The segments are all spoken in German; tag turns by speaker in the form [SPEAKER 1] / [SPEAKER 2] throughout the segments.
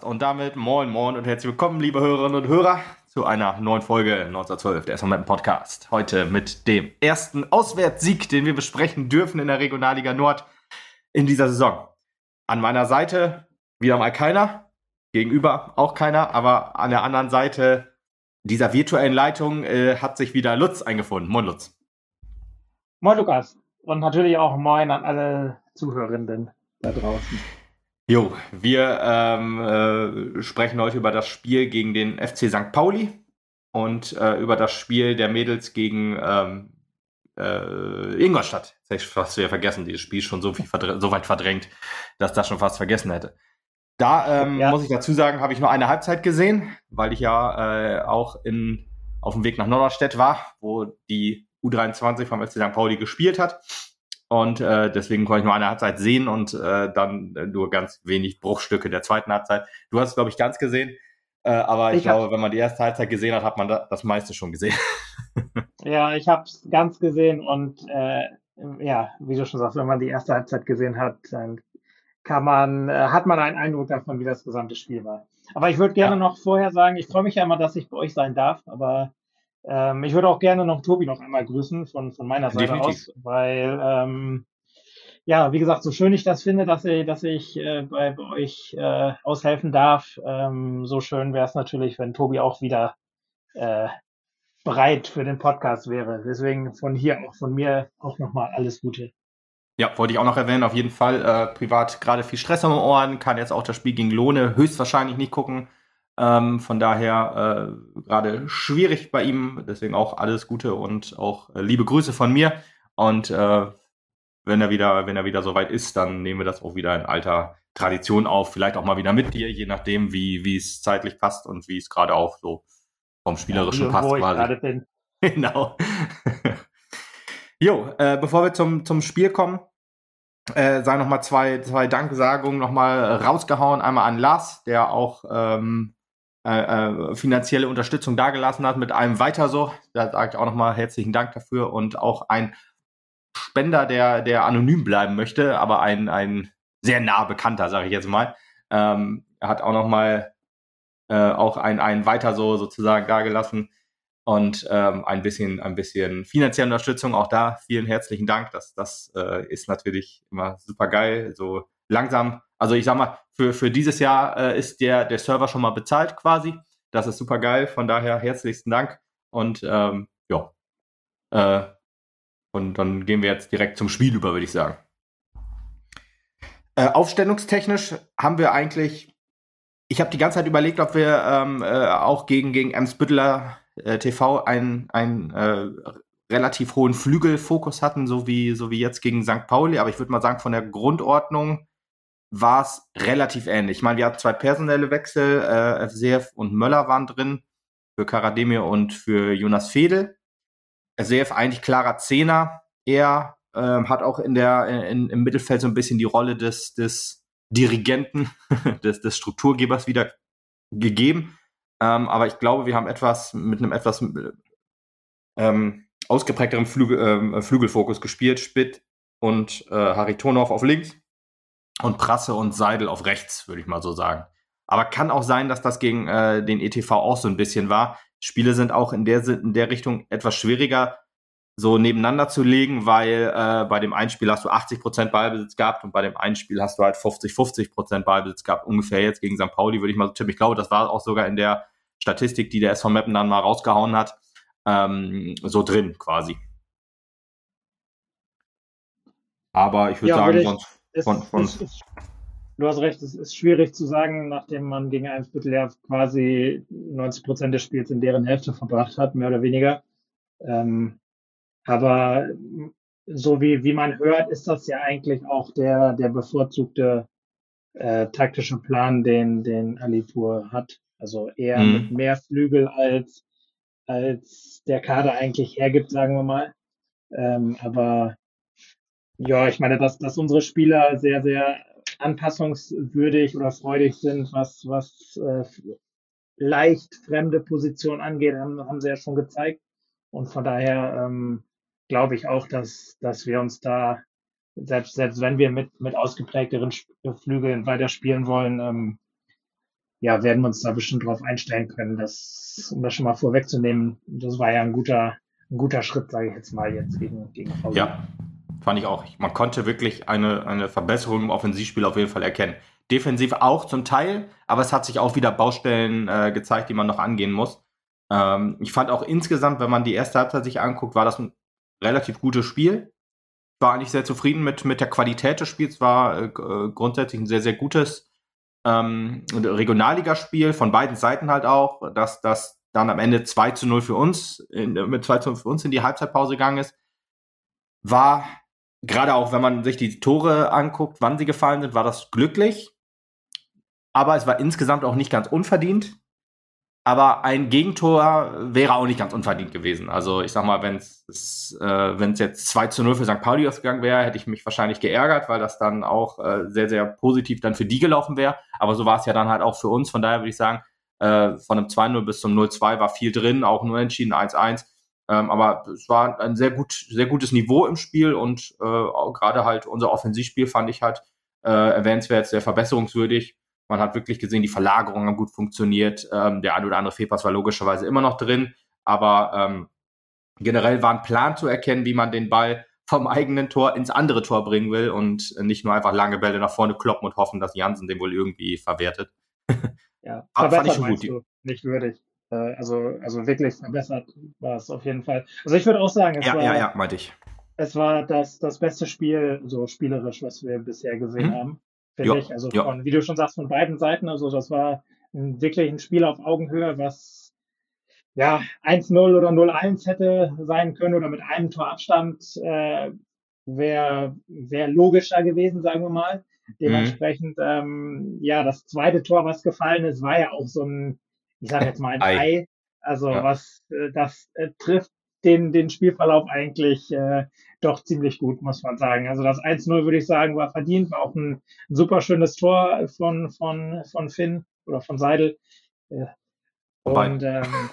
[SPEAKER 1] Podcast. Und damit moin moin und herzlich willkommen, liebe Hörerinnen und Hörer, zu einer neuen Folge 1912 der SMM Podcast. Heute mit dem ersten Auswärtssieg, den wir besprechen dürfen in der Regionalliga Nord in dieser Saison. An meiner Seite wieder mal keiner, gegenüber auch keiner, aber an der anderen Seite dieser virtuellen Leitung äh, hat sich wieder Lutz eingefunden. Moin Lutz.
[SPEAKER 2] Moin Lukas und natürlich auch moin an alle Zuhörenden da draußen.
[SPEAKER 1] Jo, wir ähm, äh, sprechen heute über das Spiel gegen den FC St. Pauli und äh, über das Spiel der Mädels gegen ähm, äh, Ingolstadt. Das hätte ich fast wieder vergessen, dieses Spiel schon so, viel so weit verdrängt, dass das schon fast vergessen hätte. Da ähm, ja. muss ich dazu sagen, habe ich nur eine Halbzeit gesehen, weil ich ja äh, auch in, auf dem Weg nach Norderstedt war, wo die U23 vom FC St. Pauli gespielt hat. Und äh, deswegen konnte ich nur eine Halbzeit sehen und äh, dann nur ganz wenig Bruchstücke der zweiten Halbzeit. Du hast es, glaube ich, ganz gesehen. Äh, aber ich, ich glaube, wenn man die erste Halbzeit gesehen hat, hat man da, das meiste schon gesehen.
[SPEAKER 2] ja, ich habe es ganz gesehen und äh, ja, wie du schon sagst, wenn man die erste Halbzeit gesehen hat, dann kann man, äh, hat man einen Eindruck davon, wie das gesamte Spiel war. Aber ich würde gerne ja. noch vorher sagen, ich freue mich ja immer, dass ich bei euch sein darf, aber ähm, ich würde auch gerne noch Tobi noch einmal grüßen von, von meiner Seite Definitiv. aus, weil ähm, ja, wie gesagt, so schön ich das finde, dass ich, dass ich äh, bei, bei euch äh, aushelfen darf, ähm, so schön wäre es natürlich, wenn Tobi auch wieder äh, bereit für den Podcast wäre. Deswegen von hier auch von mir auch nochmal alles Gute.
[SPEAKER 1] Ja, wollte ich auch noch erwähnen, auf jeden Fall. Äh, privat gerade viel Stress am Ohren, kann jetzt auch das Spiel gegen Lohne höchstwahrscheinlich nicht gucken. Ähm, von daher äh, gerade schwierig bei ihm. Deswegen auch alles Gute und auch äh, liebe Grüße von mir. Und äh, wenn er wieder, wenn er wieder soweit ist, dann nehmen wir das auch wieder in alter Tradition auf. Vielleicht auch mal wieder mit dir, je nachdem, wie wie es zeitlich passt und wie es gerade auch so vom Spielerischen ja, passt. Wo quasi. ich gerade bin. genau. jo, äh, bevor wir zum, zum Spiel kommen, äh, sei noch mal zwei, zwei Danksagungen noch mal rausgehauen. Einmal an Lars, der auch ähm, äh, äh, finanzielle Unterstützung dagelassen hat mit einem weiter so. Da sage ich auch nochmal herzlichen Dank dafür und auch ein Spender, der, der anonym bleiben möchte, aber ein, ein sehr nah bekannter, sage ich jetzt mal. Ähm, hat auch nochmal äh, auch ein, ein weiter so sozusagen dagelassen und ähm, ein bisschen ein bisschen finanzielle Unterstützung auch da vielen herzlichen Dank das das äh, ist natürlich immer super geil so langsam also ich sag mal, für, für dieses Jahr äh, ist der, der Server schon mal bezahlt quasi. Das ist super geil. Von daher herzlichsten Dank. Und ähm, ja. Äh, und dann gehen wir jetzt direkt zum Spiel über, würde ich sagen. Äh, aufstellungstechnisch haben wir eigentlich, ich habe die ganze Zeit überlegt, ob wir ähm, äh, auch gegen, gegen Emsbütteler äh, TV einen, einen äh, relativ hohen Flügelfokus hatten, so wie, so wie jetzt gegen St. Pauli. Aber ich würde mal sagen, von der Grundordnung war es relativ ähnlich. Ich meine, wir hatten zwei personelle Wechsel, äh, FCF und Möller waren drin, für Karademir und für Jonas Fedel. FCF eigentlich klarer Zehner. Er ähm, hat auch in der, in, im Mittelfeld so ein bisschen die Rolle des, des Dirigenten, des, des Strukturgebers wieder gegeben. Ähm, aber ich glaube, wir haben etwas mit einem etwas ähm, ausgeprägteren Flügel, ähm, Flügelfokus gespielt. Spitt und äh, Haritonov auf links und Prasse und Seidel auf rechts, würde ich mal so sagen. Aber kann auch sein, dass das gegen äh, den ETV auch so ein bisschen war. Spiele sind auch in der, in der Richtung etwas schwieriger so nebeneinander zu legen, weil äh, bei dem einen Spiel hast du 80% Ballbesitz gehabt und bei dem einen Spiel hast du halt 50-50% Ballbesitz gehabt. Ungefähr jetzt gegen St. Pauli würde ich mal so tippen. Ich glaube, das war auch sogar in der Statistik, die der SV Meppen dann mal rausgehauen hat, ähm, so drin quasi. Aber ich würde ja, sagen, würd ich, sonst
[SPEAKER 2] es, von, von es, es, du hast recht, es ist schwierig zu sagen, nachdem man gegen Eimsbüttel quasi 90 Prozent des Spiels in deren Hälfte verbracht hat, mehr oder weniger. Ähm, aber so wie, wie man hört, ist das ja eigentlich auch der, der bevorzugte äh, taktische Plan, den, den Alipur hat. Also eher mhm. mit mehr Flügel als, als der Kader eigentlich hergibt, sagen wir mal. Ähm, aber ja, ich meine, dass, dass unsere Spieler sehr, sehr anpassungswürdig oder freudig sind, was, was äh, leicht fremde Positionen angeht, haben, haben sie ja schon gezeigt. Und von daher ähm, glaube ich auch, dass, dass wir uns da, selbst, selbst wenn wir mit, mit ausgeprägteren Flügeln weiterspielen wollen, ähm, ja, werden wir uns da bestimmt drauf einstellen können, das, um das schon mal vorwegzunehmen. Das war ja ein guter, ein guter Schritt, sage ich jetzt mal, jetzt gegen, gegen
[SPEAKER 1] VW. Ja, fand ich auch. Man konnte wirklich eine, eine Verbesserung im Offensivspiel auf jeden Fall erkennen. Defensiv auch zum Teil, aber es hat sich auch wieder Baustellen äh, gezeigt, die man noch angehen muss. Ähm, ich fand auch insgesamt, wenn man die erste Halbzeit sich anguckt, war das ein relativ gutes Spiel. Ich war eigentlich sehr zufrieden mit, mit der Qualität des Spiels, war äh, äh grundsätzlich ein sehr, sehr gutes ähm, Regionalligaspiel von beiden Seiten halt auch, dass das dann am Ende 2 zu 0 für uns, in, mit 2 zu 0 für uns in die Halbzeitpause gegangen ist, war gerade auch, wenn man sich die Tore anguckt, wann sie gefallen sind, war das glücklich. Aber es war insgesamt auch nicht ganz unverdient. Aber ein Gegentor wäre auch nicht ganz unverdient gewesen. Also ich sag mal, wenn es äh, jetzt 2 zu 0 für St. Pauli ausgegangen wäre, hätte ich mich wahrscheinlich geärgert, weil das dann auch äh, sehr, sehr positiv dann für die gelaufen wäre. Aber so war es ja dann halt auch für uns. Von daher würde ich sagen, äh, von einem 2-0 bis zum 0-2 war viel drin, auch nur entschieden 1-1. Ähm, aber es war ein sehr gut, sehr gutes Niveau im Spiel und äh, gerade halt unser Offensivspiel fand ich halt äh, erwähnenswert, sehr verbesserungswürdig. Man hat wirklich gesehen, die Verlagerungen haben gut funktioniert. Ähm, der ein oder andere Fehlpass war logischerweise immer noch drin, aber ähm, generell war ein Plan zu erkennen, wie man den Ball vom eigenen Tor ins andere Tor bringen will und nicht nur einfach lange Bälle nach vorne kloppen und hoffen, dass Jansen den wohl irgendwie verwertet.
[SPEAKER 2] Ja, verbessert fand ich schon gut. Du, nicht würdig. Äh, also, also wirklich verbessert war es auf jeden Fall. Also ich würde auch sagen,
[SPEAKER 1] es ja, war, ja, ja, meinte ich.
[SPEAKER 2] Es war das, das beste Spiel, so spielerisch, was wir bisher gesehen hm. haben finde ich. Also von, wie du schon sagst, von beiden Seiten. Also das war ein, wirklich ein Spiel auf Augenhöhe, was ja 1-0 oder 0-1 hätte sein können oder mit einem Tor Abstand äh, wäre wär logischer gewesen, sagen wir mal. Dementsprechend, mhm. ähm, ja, das zweite Tor, was gefallen ist, war ja auch so ein, ich sage jetzt mal ein Ei. Ei. Also ja. was äh, das äh, trifft den, den Spielverlauf eigentlich äh, doch ziemlich gut, muss man sagen. Also das 1-0 würde ich sagen, war verdient, war auch ein, ein super schönes Tor von, von, von Finn oder von Seidel. Äh, und ähm,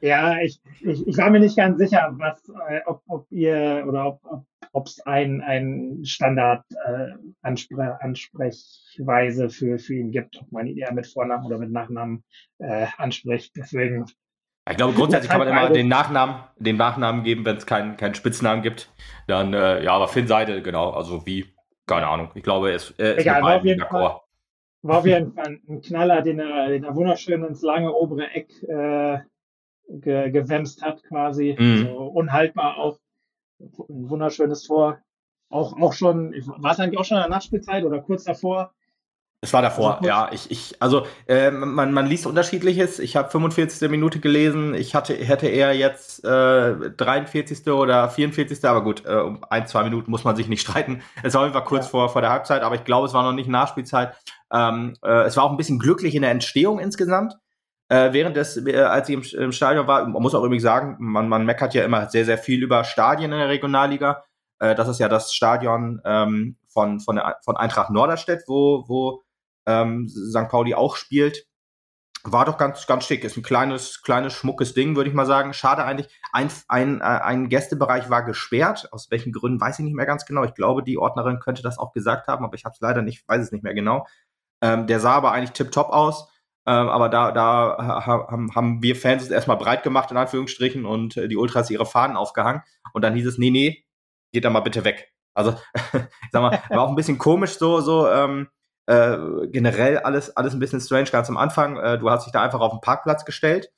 [SPEAKER 2] ja, ich, ich, ich war mir nicht ganz sicher, was, äh, ob, ob ihr oder ob, es ein, ein Standard äh, Anspre Ansprechweise für, für ihn gibt, ob man ihn eher mit Vornamen oder mit Nachnamen äh, anspricht. Deswegen
[SPEAKER 1] ich glaube, grundsätzlich kann man immer den Nachnamen, den Nachnamen geben, wenn es keinen keinen Spitznamen gibt. Dann, äh, ja, aber Finn Seidel, genau, also wie, keine Ahnung. Ich glaube, er ist, er ist
[SPEAKER 2] Egal, war auf, jeden Fall, war auf jeden Fall ein Knaller, den er, den er wunderschön ins lange obere Eck äh, ge, gewämst hat, quasi. Mhm. So unhaltbar auch. Ein wunderschönes Tor. Auch, auch schon, war es eigentlich auch schon in der Nachspielzeit oder kurz davor?
[SPEAKER 1] Es war davor, also, ja. Ich, ich, also äh, man, man liest unterschiedliches. Ich habe 45. Minute gelesen. Ich hatte, hätte eher jetzt äh, 43. oder 44. Aber gut, äh, um ein, zwei Minuten muss man sich nicht streiten. Es war einfach kurz ja. vor, vor der Halbzeit, aber ich glaube, es war noch nicht Nachspielzeit. Ähm, äh, es war auch ein bisschen glücklich in der Entstehung insgesamt. Äh, während des, äh, als ich im, im Stadion war, man muss auch übrigens sagen, man, man meckert ja immer sehr, sehr viel über Stadien in der Regionalliga. Äh, das ist ja das Stadion ähm, von, von, der, von Eintracht Norderstedt, wo, wo ähm, St. Pauli auch spielt. War doch ganz, ganz schick. Ist ein kleines, kleines, schmuckes Ding, würde ich mal sagen. Schade eigentlich. Ein, ein, äh, ein Gästebereich war gesperrt. Aus welchen Gründen weiß ich nicht mehr ganz genau. Ich glaube, die Ordnerin könnte das auch gesagt haben, aber ich habe es leider nicht, weiß es nicht mehr genau. Ähm, der sah aber eigentlich tipptopp aus. Ähm, aber da, da haben, haben wir Fans es erstmal breit gemacht, in Anführungsstrichen, und äh, die Ultras ihre Fahnen aufgehangen. Und dann hieß es, nee, nee, geht da mal bitte weg. Also, ich sag mal, war auch ein bisschen komisch so, so, ähm, äh, generell alles, alles ein bisschen strange ganz am Anfang. Äh, du hast dich da einfach auf den Parkplatz gestellt,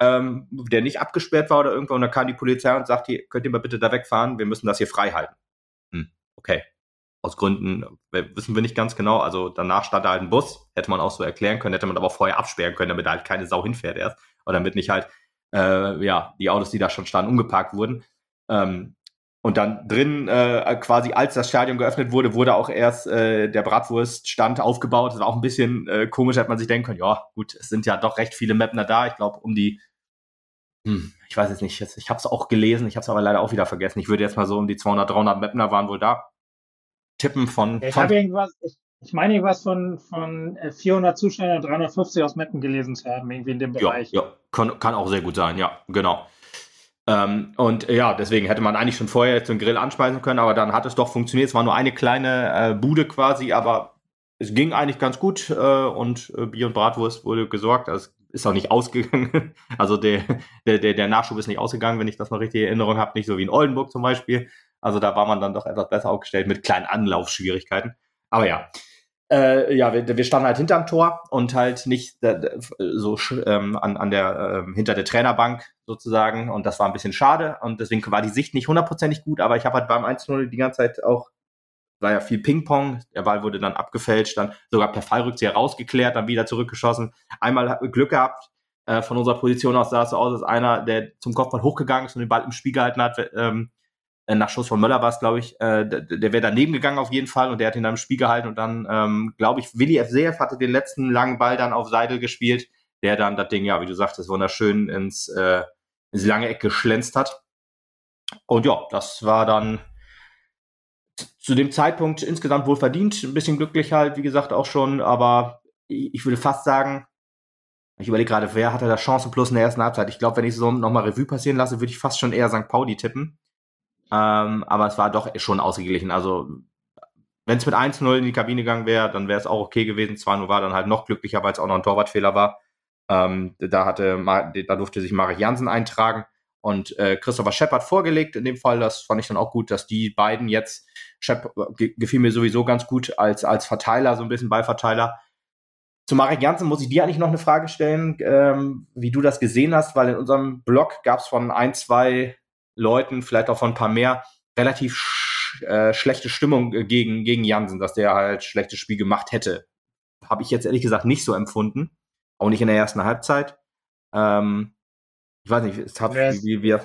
[SPEAKER 1] ähm, der nicht abgesperrt war oder irgendwo, und dann kam die Polizei und sagte, könnt ihr mal bitte da wegfahren, wir müssen das hier frei halten. Hm, okay. Aus Gründen wissen wir nicht ganz genau. Also danach stand da halt ein Bus, hätte man auch so erklären können, hätte man aber vorher absperren können, damit da halt keine Sau hinfährt erst. Oder damit nicht halt, äh, ja, die Autos, die da schon standen, umgeparkt wurden. Ähm, und dann drin, äh, quasi als das Stadion geöffnet wurde, wurde auch erst äh, der Bratwurststand aufgebaut. Das war auch ein bisschen äh, komisch, hat man sich denken können, ja, gut, es sind ja doch recht viele Mapner da. Ich glaube, um die, hm, ich weiß es nicht, ich habe es auch gelesen, ich habe es aber leider auch wieder vergessen. Ich würde jetzt mal so um die 200, 300 Mapner waren wohl da. Tippen von...
[SPEAKER 2] Ich habe irgendwas, ich, ich meine irgendwas von, von 400 Zuschauern, 350 aus Mappen gelesen zu haben, irgendwie in dem Bereich.
[SPEAKER 1] Ja, ja kann, kann auch sehr gut sein, ja, genau. Ähm, und ja, deswegen hätte man eigentlich schon vorher jetzt den Grill anspeisen können, aber dann hat es doch funktioniert. Es war nur eine kleine äh, Bude quasi, aber es ging eigentlich ganz gut äh, und äh, Bier und Bratwurst wurde gesorgt. Also ist auch nicht ausgegangen. Also der, der, der, der Nachschub ist nicht ausgegangen, wenn ich das noch richtig in Erinnerung habe. Nicht so wie in Oldenburg zum Beispiel. Also da war man dann doch etwas besser aufgestellt mit kleinen Anlaufschwierigkeiten. Aber ja, äh, ja, wir, wir standen halt hinterm Tor und halt nicht äh, so ähm, an, an der äh, hinter der Trainerbank sozusagen und das war ein bisschen schade und deswegen war die Sicht nicht hundertprozentig gut, aber ich habe halt beim 1-0 die ganze Zeit auch war ja viel Ping-Pong, der Ball wurde dann abgefälscht, dann sogar per Fallrückzieher rausgeklärt, dann wieder zurückgeschossen. Einmal Glück gehabt, äh, von unserer Position aus sah es so aus, als einer, der zum Kopfball hochgegangen ist und den Ball im Spiel gehalten hat, ähm, äh, nach Schuss von Möller war es, glaube ich, äh, der, der wäre daneben gegangen auf jeden Fall und der hat ihn dann im Spiel gehalten und dann, ähm, glaube ich, Willi F. Hatte den letzten langen Ball dann auf Seidel gespielt, der dann das Ding, ja, wie du sagtest, wunderschön ins, äh, ins lange Eck geschlänzt hat. Und ja, das war dann zu dem Zeitpunkt insgesamt wohl verdient, ein bisschen glücklich halt, wie gesagt, auch schon, aber ich würde fast sagen, ich überlege gerade, wer hatte da Chancen plus in der ersten Halbzeit? Ich glaube, wenn ich so nochmal Revue passieren lasse, würde ich fast schon eher St. Pauli tippen. Ähm, aber es war doch schon ausgeglichen. Also, wenn es mit 1-0 in die Kabine gegangen wäre, dann wäre es auch okay gewesen. 2-0 war dann halt noch glücklicher, weil es auch noch ein Torwartfehler war. Ähm, da, hatte, da durfte sich Marek Jansen eintragen und äh, Christopher Shepard vorgelegt. In dem Fall, das fand ich dann auch gut, dass die beiden jetzt, Shep gefiel mir sowieso ganz gut als, als Verteiler, so ein bisschen Ballverteiler. Zu Marek Jansen muss ich dir eigentlich noch eine Frage stellen, ähm, wie du das gesehen hast, weil in unserem Blog gab es von ein, zwei Leuten, vielleicht auch von ein paar mehr, relativ sch äh, schlechte Stimmung äh, gegen, gegen Jansen, dass der halt schlechtes Spiel gemacht hätte. Habe ich jetzt ehrlich gesagt nicht so empfunden. Auch nicht in der ersten Halbzeit. Ähm, ich weiß nicht, es hat, wie, wie, wie,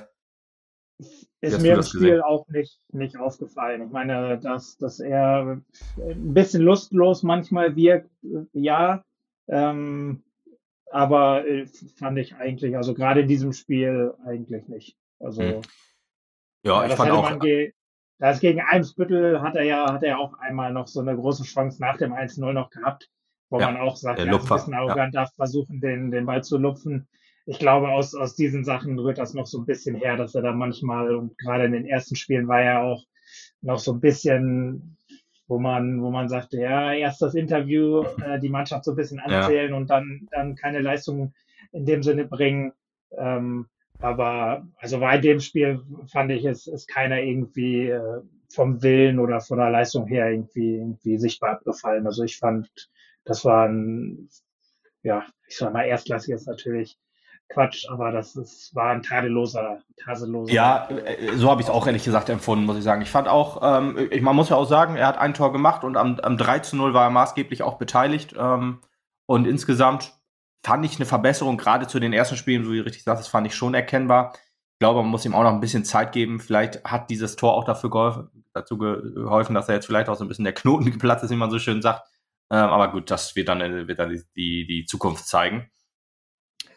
[SPEAKER 2] ist mir im Spiel gesehen? auch nicht, nicht aufgefallen. Ich meine, dass, dass er ein bisschen lustlos manchmal wirkt, ja. Ähm, aber äh, fand ich eigentlich, also gerade in diesem Spiel eigentlich nicht. Also hm.
[SPEAKER 1] ja, ja, ich fand auch.
[SPEAKER 2] das gegen Eimsbüttel hat er ja, hat er auch einmal noch so eine große Chance nach dem 1-0 noch gehabt, wo ja, man auch sagt, er ist ein bisschen arrogant, ja. darf versuchen, den, den Ball zu lupfen. Ich glaube, aus, aus diesen Sachen rührt das noch so ein bisschen her, dass er da manchmal, und gerade in den ersten Spielen war er auch noch so ein bisschen, wo man, wo man sagte, ja, erst das Interview, äh, die Mannschaft so ein bisschen anzählen ja. und dann, dann keine Leistung in dem Sinne bringen. Ähm, aber also bei dem Spiel fand ich, es ist keiner irgendwie äh, vom Willen oder von der Leistung her irgendwie, irgendwie sichtbar abgefallen. Also ich fand, das war ein, ja, ich sag mal, erstklassig ist natürlich Quatsch, aber das ist, war ein tadelloser, tadelloser.
[SPEAKER 1] Ja, äh, so habe ich es auch ehrlich gesagt empfunden, muss ich sagen. Ich fand auch, ähm, ich, man muss ja auch sagen, er hat ein Tor gemacht und am, am 3 zu 0 war er maßgeblich auch beteiligt. Ähm, und insgesamt fand ich eine Verbesserung, gerade zu den ersten Spielen, so wie du richtig sagst, das fand ich schon erkennbar. Ich glaube, man muss ihm auch noch ein bisschen Zeit geben. Vielleicht hat dieses Tor auch dafür geholfen, dazu geholfen, dass er jetzt vielleicht auch so ein bisschen der Knoten geplatzt ist, wie man so schön sagt. Ähm, aber gut, das wird dann, wird dann die, die Zukunft zeigen.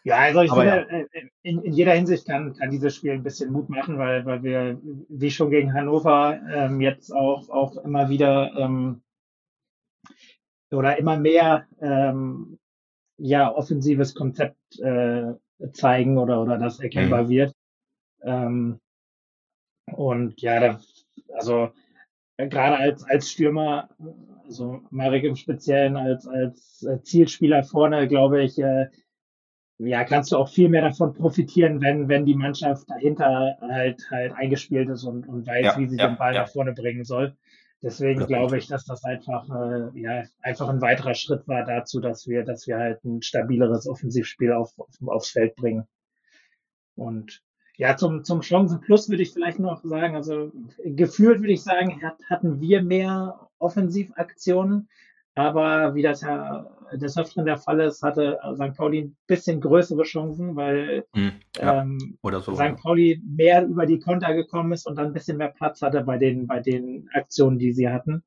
[SPEAKER 2] Ja, also ich finde, ja. Äh, in, in, jeder Hinsicht kann, kann dieses Spiel ein bisschen Mut machen, weil, weil wir, wie schon gegen Hannover, ähm, jetzt auch, auch immer wieder ähm, oder immer mehr ähm, ja, offensives Konzept äh, zeigen oder, oder das erkennbar mhm. wird. Ähm, und ja, da, also äh, gerade als, als Stürmer, also Marek im Speziellen als, als äh, Zielspieler vorne, glaube ich, äh, ja, kannst du auch viel mehr davon profitieren, wenn, wenn die Mannschaft dahinter halt halt eingespielt ist und, und weiß, ja, wie sie ja, den Ball ja. nach vorne bringen soll. Deswegen ja, glaube ich, dass das einfach, äh, ja, einfach ein weiterer Schritt war dazu, dass wir, dass wir halt ein stabileres Offensivspiel auf, auf, aufs Feld bringen. Und ja, zum, zum Chancen Plus würde ich vielleicht noch sagen, also gefühlt würde ich sagen, hat, hatten wir mehr Offensivaktionen, aber wie das ja des Öfteren der Fall ist, hatte St. Pauli ein bisschen größere Chancen, weil hm, ja, ähm, so, St. Pauli mehr über die Konter gekommen ist und dann ein bisschen mehr Platz hatte bei den, bei den Aktionen, die sie hatten.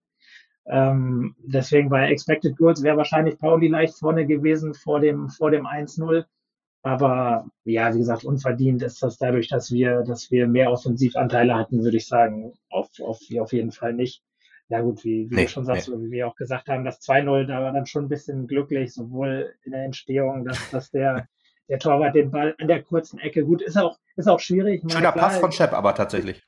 [SPEAKER 2] Ähm, deswegen bei Expected Goals wäre wahrscheinlich Pauli leicht vorne gewesen vor dem, vor dem 1-0. Aber ja, wie gesagt, unverdient ist das dadurch, dass wir, dass wir mehr Offensivanteile hatten, würde ich sagen, auf, auf, auf jeden Fall nicht ja gut, wie, wie nee, du schon sagst, nee. oder wie wir auch gesagt haben, das 2-0, da war dann schon ein bisschen glücklich, sowohl in der Entstehung, dass, dass der, der Torwart den Ball an der kurzen Ecke, gut, ist auch, ist auch schwierig.
[SPEAKER 1] Schöner Pass von Shep aber tatsächlich.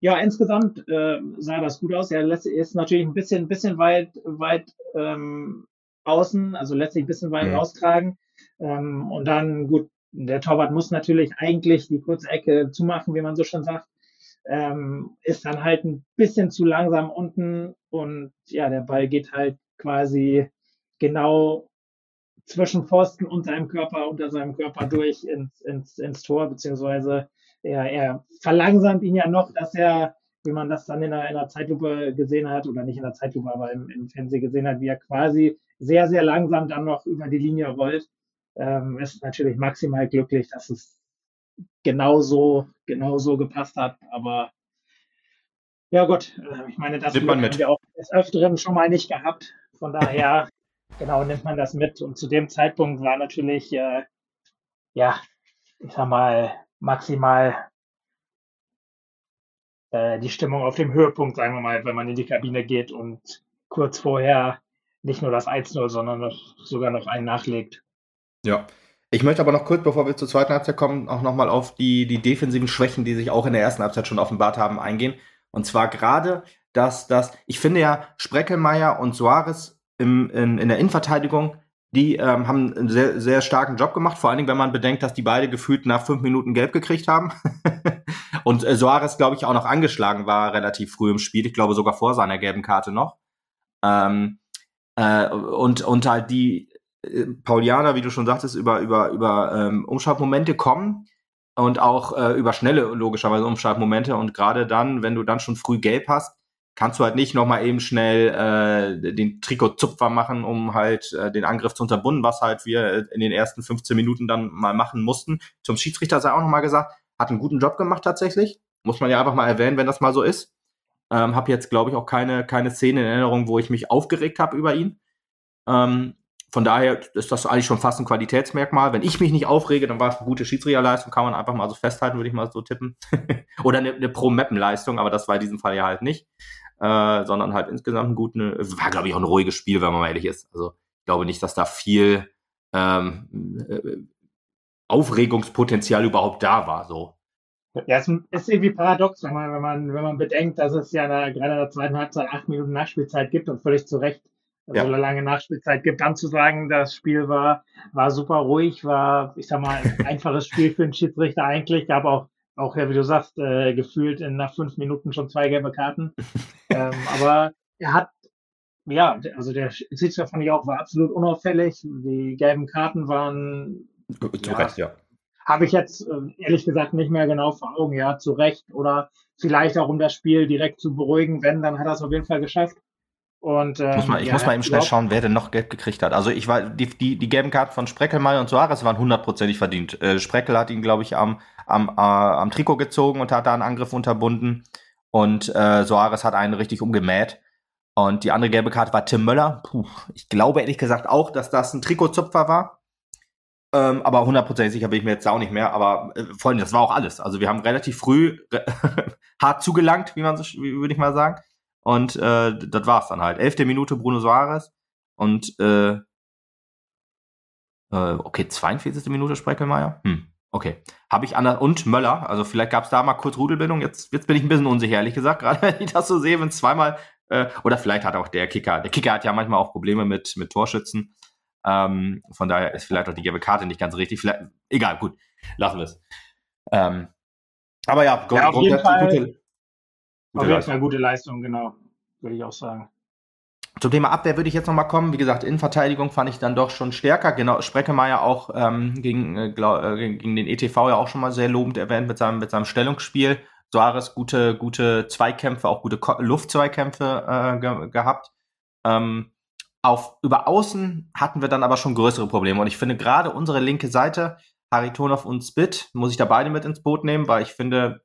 [SPEAKER 2] ja, insgesamt äh, sah das gut aus. Er ist natürlich ein bisschen, ein bisschen weit, weit ähm, außen, also letztlich ein bisschen weit mhm. raustragen. Ähm, und dann, gut, der Torwart muss natürlich eigentlich die kurze Ecke zumachen, wie man so schon sagt. Ähm, ist dann halt ein bisschen zu langsam unten und ja, der Ball geht halt quasi genau zwischen Pfosten und seinem Körper, unter seinem Körper durch ins, ins, ins Tor, beziehungsweise er, er verlangsamt ihn ja noch, dass er, wie man das dann in der, in der Zeitlupe gesehen hat, oder nicht in der Zeitlupe, aber im, im Fernsehen gesehen hat, wie er quasi sehr, sehr langsam dann noch über die Linie rollt. Ähm, ist natürlich maximal glücklich, dass es genauso, genauso gepasst hat, aber ja gut, äh, ich meine, das
[SPEAKER 1] haben
[SPEAKER 2] wir auch des Öfteren schon mal nicht gehabt. Von daher, genau, nimmt man das mit. Und zu dem Zeitpunkt war natürlich, äh, ja, ich sag mal, maximal äh, die Stimmung auf dem Höhepunkt, sagen wir mal, wenn man in die Kabine geht und kurz vorher nicht nur das 1-0, sondern noch, sogar noch einen nachlegt.
[SPEAKER 1] Ja. Ich möchte aber noch kurz, bevor wir zur zweiten Halbzeit kommen, auch nochmal auf die, die defensiven Schwächen, die sich auch in der ersten Halbzeit schon offenbart haben, eingehen. Und zwar gerade, dass das, ich finde ja, Spreckelmeier und Soares im, in, in der Innenverteidigung die ähm, haben einen sehr, sehr starken Job gemacht, vor allen Dingen, wenn man bedenkt, dass die beide gefühlt nach fünf Minuten gelb gekriegt haben. und äh, Soares, glaube ich, auch noch angeschlagen war relativ früh im Spiel. Ich glaube sogar vor seiner gelben Karte noch. Ähm, äh, und, und halt die Paulianer, wie du schon sagtest, über, über, über ähm, Umschaltmomente kommen und auch äh, über schnelle, logischerweise Umschaltmomente. Und gerade dann, wenn du dann schon früh gelb hast, kannst du halt nicht nochmal eben schnell äh, den Trikotzupfer machen, um halt äh, den Angriff zu unterbunden, was halt wir in den ersten 15 Minuten dann mal machen mussten. Zum Schiedsrichter sei auch nochmal gesagt, hat einen guten Job gemacht tatsächlich. Muss man ja einfach mal erwähnen, wenn das mal so ist. Ähm, habe jetzt, glaube ich, auch keine, keine Szene in Erinnerung, wo ich mich aufgeregt habe über ihn. Ähm, von daher ist das eigentlich schon fast ein Qualitätsmerkmal. Wenn ich mich nicht aufrege, dann war es eine gute Schiedsrichterleistung, kann man einfach mal so festhalten, würde ich mal so tippen. Oder eine, eine Pro-Mappen-Leistung, aber das war in diesem Fall ja halt nicht äh, sondern halt insgesamt ein guten, war glaube ich auch ein ruhiges Spiel, wenn man mal ehrlich ist. Also ich glaube nicht, dass da viel ähm, äh, Aufregungspotenzial überhaupt da war. So.
[SPEAKER 2] Ja, es ist irgendwie paradox, wenn man, wenn man, wenn man bedenkt, dass es ja gerade in der zweiten Halbzeit acht Minuten Nachspielzeit gibt und völlig zu Recht ja. so eine lange Nachspielzeit gibt, dann zu sagen, das Spiel war, war super ruhig, war, ich sag mal, ein einfaches Spiel für einen Schiedsrichter eigentlich, gab auch auch ja, wie du sagst, äh, gefühlt in nach fünf Minuten schon zwei gelbe Karten. ähm, aber er hat, ja, also der Schiedsrichter fand ich auch, war absolut unauffällig. Die gelben Karten waren.
[SPEAKER 1] Zu ja, Recht, ja.
[SPEAKER 2] Habe ich jetzt äh, ehrlich gesagt nicht mehr genau vor Augen, ja, zu Recht. Oder vielleicht auch um das Spiel direkt zu beruhigen, wenn, dann hat er es auf jeden Fall geschafft. Und, ähm,
[SPEAKER 1] muss mal, ich ja, muss mal eben schnell schauen, wer denn noch gelb gekriegt hat. Also ich war, die, die, die gelben Karten von Spreckelmeier und Suarez waren hundertprozentig verdient. Äh, Spreckel hat ihn, glaube ich, am, am, äh, am Trikot gezogen und hat da einen Angriff unterbunden. Und äh, Soares hat einen richtig umgemäht. Und die andere gelbe Karte war Tim Möller. Puh, ich glaube ehrlich gesagt auch, dass das ein Trikotzupfer war. Ähm, aber hundertprozentig sicher bin ich mir jetzt auch nicht mehr. Aber äh, vor allem, das war auch alles. Also wir haben relativ früh hart zugelangt, wie man so, würde ich mal sagen. Und äh, das war's dann halt. Elfte Minute Bruno Soares und äh, äh, okay, 42. Minute Spreckelmeier. Hm. Okay. Habe ich anders. Und Möller. Also vielleicht gab es da mal kurz Rudelbildung. Jetzt, jetzt bin ich ein bisschen unsicher, ehrlich gesagt. Gerade wenn ich das so sehe, wenn es zweimal. Äh, oder vielleicht hat auch der Kicker. Der Kicker hat ja manchmal auch Probleme mit, mit Torschützen. Ähm, von daher ist vielleicht auch die gelbe Karte nicht ganz richtig. Vielleicht, egal, gut. Lassen wir es. Ähm, aber ja,
[SPEAKER 2] ja auf jeden Fall, gute, gute auf jeden Fall gute Leistung, genau. Würde ich auch sagen.
[SPEAKER 1] Zum Thema Abwehr würde ich jetzt nochmal kommen. Wie gesagt, Innenverteidigung fand ich dann doch schon stärker. Genau, Spreckemeyer auch ähm, gegen, äh, glaub, äh, gegen den ETV ja auch schon mal sehr lobend erwähnt mit seinem, mit seinem Stellungsspiel. Soares gute, gute Zweikämpfe, auch gute Luftzweikämpfe äh, ge gehabt. Ähm, auf, über Außen hatten wir dann aber schon größere Probleme. Und ich finde gerade unsere linke Seite, Haritonov und Spit, muss ich da beide mit ins Boot nehmen, weil ich finde,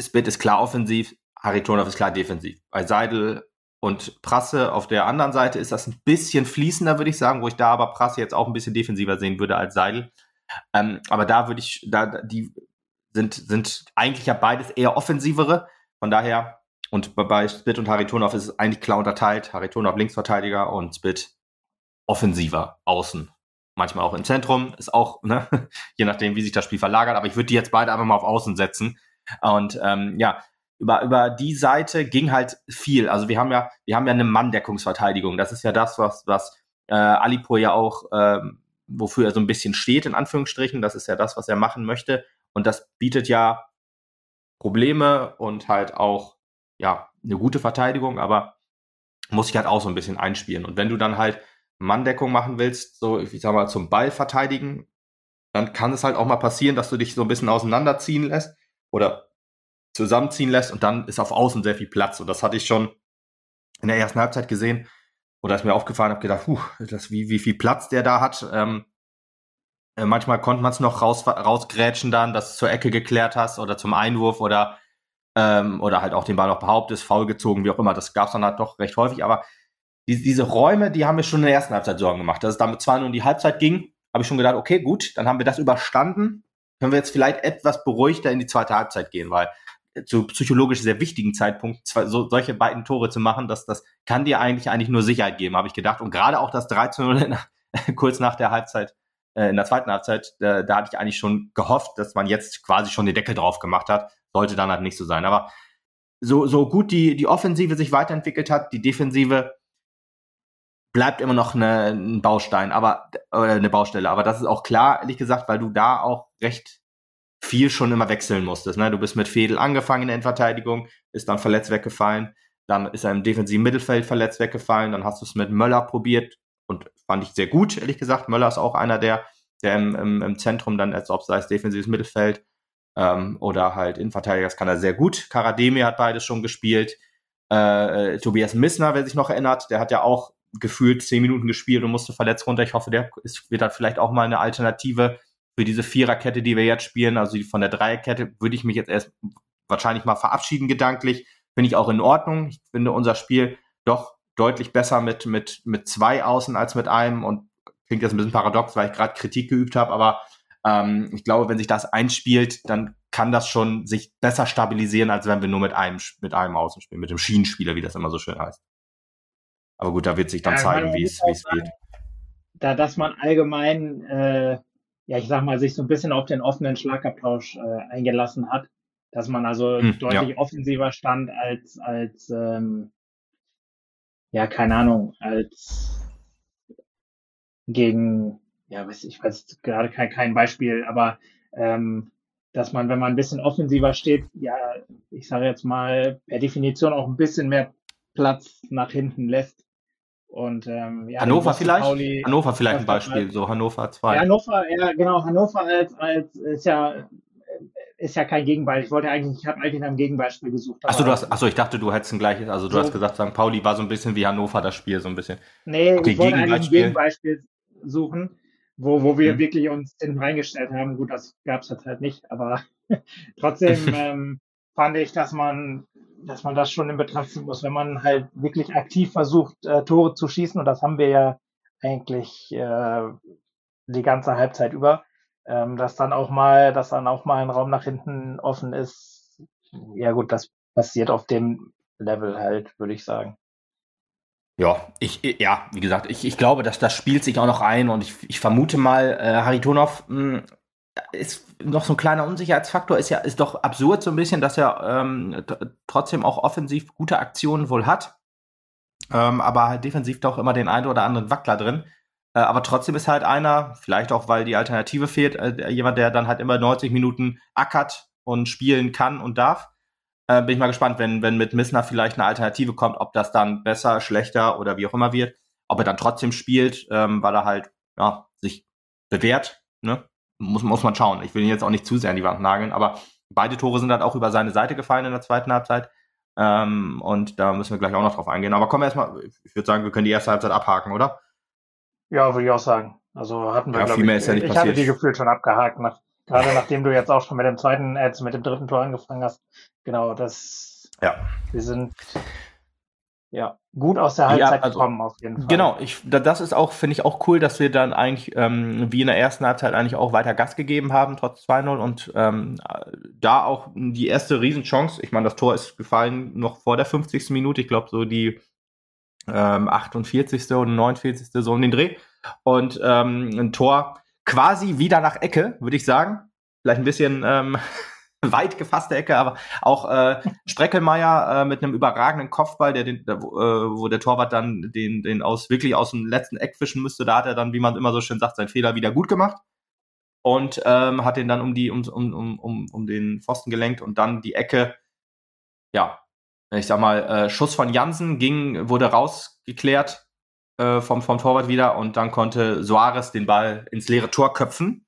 [SPEAKER 1] Spit ist klar offensiv, Haritonov ist klar defensiv. Bei Seidel und Prasse auf der anderen Seite ist das ein bisschen fließender, würde ich sagen, wo ich da aber Prasse jetzt auch ein bisschen defensiver sehen würde als Seidel. Ähm, aber da würde ich, da, die sind, sind eigentlich ja beides eher offensivere. Von daher, und bei Spit und Haritonov ist es eigentlich klar unterteilt. Haritonov Linksverteidiger und Spit offensiver außen. Manchmal auch im Zentrum, ist auch, ne, je nachdem, wie sich das Spiel verlagert. Aber ich würde die jetzt beide einfach mal auf Außen setzen. Und ähm, ja, über, über die Seite ging halt viel. Also wir haben ja, wir haben ja eine Manndeckungsverteidigung. Das ist ja das, was, was äh, Alipur ja auch, ähm, wofür er so ein bisschen steht, in Anführungsstrichen. Das ist ja das, was er machen möchte. Und das bietet ja Probleme und halt auch, ja, eine gute Verteidigung, aber muss ich halt auch so ein bisschen einspielen. Und wenn du dann halt Manndeckung machen willst, so, ich sag mal, zum Ball verteidigen, dann kann es halt auch mal passieren, dass du dich so ein bisschen auseinanderziehen lässt oder zusammenziehen lässt und dann ist auf Außen sehr viel Platz. Und das hatte ich schon in der ersten Halbzeit gesehen. Oder ist mir aufgefallen, habe gedacht, puh, das, wie, wie viel Platz der da hat. Ähm, äh, manchmal konnte man es noch raus, rausgrätschen dann, dass du zur Ecke geklärt hast oder zum Einwurf oder, ähm, oder halt auch den Ball noch behauptest, faul gezogen, wie auch immer. Das gab es dann halt doch recht häufig. Aber die, diese Räume, die haben mir schon in der ersten Halbzeit Sorgen gemacht. Dass es damit zwar nur in die Halbzeit ging, habe ich schon gedacht, okay, gut, dann haben wir das überstanden. Können wir jetzt vielleicht etwas beruhigter in die zweite Halbzeit gehen, weil zu psychologisch sehr wichtigen Zeitpunkt zwei, so, solche beiden Tore zu machen, dass das kann dir eigentlich eigentlich nur Sicherheit geben, habe ich gedacht. Und gerade auch das 13 kurz nach der Halbzeit, äh, in der zweiten Halbzeit, äh, da hatte ich eigentlich schon gehofft, dass man jetzt quasi schon den Deckel drauf gemacht hat. Sollte dann halt nicht so sein. Aber so, so gut die, die Offensive sich weiterentwickelt hat, die Defensive bleibt immer noch eine, ein Baustein, aber oder eine Baustelle. Aber das ist auch klar, ehrlich gesagt, weil du da auch recht viel schon immer wechseln musstest. Ne? Du bist mit Fedel angefangen in der Endverteidigung, ist dann verletzt weggefallen, dann ist er im defensiven Mittelfeld verletzt weggefallen, dann hast du es mit Möller probiert und fand ich sehr gut, ehrlich gesagt. Möller ist auch einer, der, der im, im, im Zentrum dann, als ob sei es defensives Mittelfeld ähm, oder halt Innenverteidiger, das kann er sehr gut. Karademi hat beides schon gespielt. Äh, äh, Tobias Missner, wer sich noch erinnert, der hat ja auch gefühlt zehn Minuten gespielt und musste verletzt runter. Ich hoffe, der ist, wird dann vielleicht auch mal eine Alternative für diese Viererkette, die wir jetzt spielen, also von der Dreierkette, würde ich mich jetzt erst wahrscheinlich mal verabschieden gedanklich. Finde ich auch in Ordnung. Ich finde unser Spiel doch deutlich besser mit, mit, mit zwei Außen als mit einem und klingt jetzt ein bisschen paradox, weil ich gerade Kritik geübt habe, aber ähm, ich glaube, wenn sich das einspielt, dann kann das schon sich besser stabilisieren, als wenn wir nur mit einem, mit einem Außen spielen, mit dem Schienenspieler, wie das immer so schön heißt. Aber gut, da wird sich dann ja, zeigen, wie es geht.
[SPEAKER 2] Da, dass man allgemein äh, ja, ich sag mal, sich so ein bisschen auf den offenen Schlagabtausch äh, eingelassen hat, dass man also hm, deutlich ja. offensiver stand als, als ähm, ja, keine Ahnung, als gegen, ja, weiß ich weiß gerade kein, kein Beispiel, aber ähm, dass man, wenn man ein bisschen offensiver steht, ja, ich sage jetzt mal, per Definition auch ein bisschen mehr Platz nach hinten lässt.
[SPEAKER 1] Und ähm, ja, Hannover vielleicht? Pauli, Hannover vielleicht ein Beispiel, halt, so Hannover 2.
[SPEAKER 2] Ja, Hannover, ja, genau, Hannover als, als ist ja ist ja kein Gegenbeispiel. Ich wollte eigentlich, ich habe eigentlich nach einem Gegenbeispiel gesucht.
[SPEAKER 1] Achso, du hast, achso, ich dachte, du hättest ein gleiches, also du so, hast gesagt, St. Pauli war so ein bisschen wie Hannover das Spiel, so ein bisschen.
[SPEAKER 2] Nee, okay, ich wollte eigentlich ein Gegenbeispiel suchen, wo, wo wir hm. wirklich uns hinten reingestellt haben. Gut, das gab es jetzt halt nicht, aber trotzdem ähm, fand ich, dass man dass man das schon in Betracht ziehen muss, wenn man halt wirklich aktiv versucht, äh, Tore zu schießen, und das haben wir ja eigentlich äh, die ganze Halbzeit über, ähm, dass dann auch mal, dass dann auch mal ein Raum nach hinten offen ist. Ja gut, das passiert auf dem Level halt, würde ich sagen.
[SPEAKER 1] Ja, ich, ja, wie gesagt, ich, ich glaube, dass das spielt sich auch noch ein und ich, ich vermute mal, äh, Haritonov hm, ist noch so ein kleiner Unsicherheitsfaktor, ist ja, ist doch absurd so ein bisschen, dass er ähm, trotzdem auch offensiv gute Aktionen wohl hat, ähm, aber halt defensiv doch immer den einen oder anderen Wackler drin. Äh, aber trotzdem ist halt einer, vielleicht auch, weil die Alternative fehlt, äh, jemand, der dann halt immer 90 Minuten ackert und spielen kann und darf. Äh, bin ich mal gespannt, wenn, wenn mit Missner vielleicht eine Alternative kommt, ob das dann besser, schlechter oder wie auch immer wird. Ob er dann trotzdem spielt, ähm, weil er halt ja, sich bewährt. Ne? Muss, muss man schauen. Ich will ihn jetzt auch nicht zu sehr an die Wand nageln, aber beide Tore sind halt auch über seine Seite gefallen in der zweiten Halbzeit. Ähm, und da müssen wir gleich auch noch drauf eingehen. Aber kommen wir erstmal, ich würde sagen, wir können die erste Halbzeit abhaken, oder?
[SPEAKER 2] Ja, würde ich auch sagen. Also hatten wir, ja, viel mehr ich, ist ja nicht ich passiert. hatte die gefühlt schon abgehakt, nach, gerade nachdem du jetzt auch schon mit dem zweiten, äh, mit dem dritten Tor angefangen hast. Genau, das,
[SPEAKER 1] ja.
[SPEAKER 2] wir sind ja, gut aus der Halbzeit ja, also, gekommen auf jeden Fall.
[SPEAKER 1] Genau, ich, das ist auch, finde ich auch cool, dass wir dann eigentlich ähm, wie in der ersten Halbzeit eigentlich auch weiter Gas gegeben haben, trotz 2-0 und ähm, da auch die erste Riesenchance, ich meine, das Tor ist gefallen noch vor der 50. Minute, ich glaube so die ähm, 48. und 49. so um den Dreh und ähm, ein Tor quasi wieder nach Ecke, würde ich sagen. Vielleicht ein bisschen ähm, weit gefasste Ecke, aber auch äh, Spreckelmeier äh, mit einem überragenden Kopfball, der den, der, wo, äh, wo der Torwart dann den, den aus wirklich aus dem letzten Eck fischen müsste. Da hat er dann, wie man immer so schön sagt, seinen Fehler wieder gut gemacht und ähm, hat den dann um die um, um, um, um den Pfosten gelenkt und dann die Ecke, ja, ich sag mal, äh, Schuss von Jansen ging, wurde rausgeklärt äh, vom, vom Torwart wieder und dann konnte Soares den Ball ins leere Tor köpfen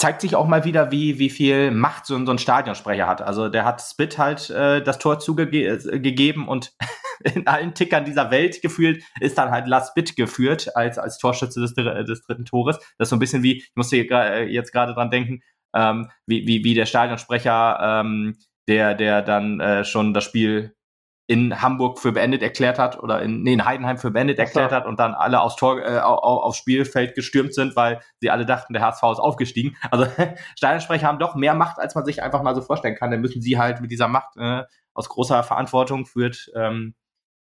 [SPEAKER 1] zeigt sich auch mal wieder, wie, wie viel Macht so, so ein Stadionsprecher hat. Also der hat Spit halt äh, das Tor zugegeben äh, und in allen Tickern dieser Welt gefühlt ist dann halt Lars Spit geführt als, als Torschütze des, des dritten Tores. Das ist so ein bisschen wie, ich musste äh, jetzt gerade dran denken, ähm, wie, wie, wie der Stadionsprecher, ähm, der, der dann äh, schon das Spiel in Hamburg für beendet erklärt hat oder in, nee, in Heidenheim für beendet erklärt hat und dann alle aufs Tor, äh, aufs Spielfeld gestürmt sind, weil sie alle dachten, der HSV ist aufgestiegen. Also Stadionsprecher haben doch mehr Macht, als man sich einfach mal so vorstellen kann. Dann müssen sie halt mit dieser Macht äh, aus großer Verantwortung führt, ähm,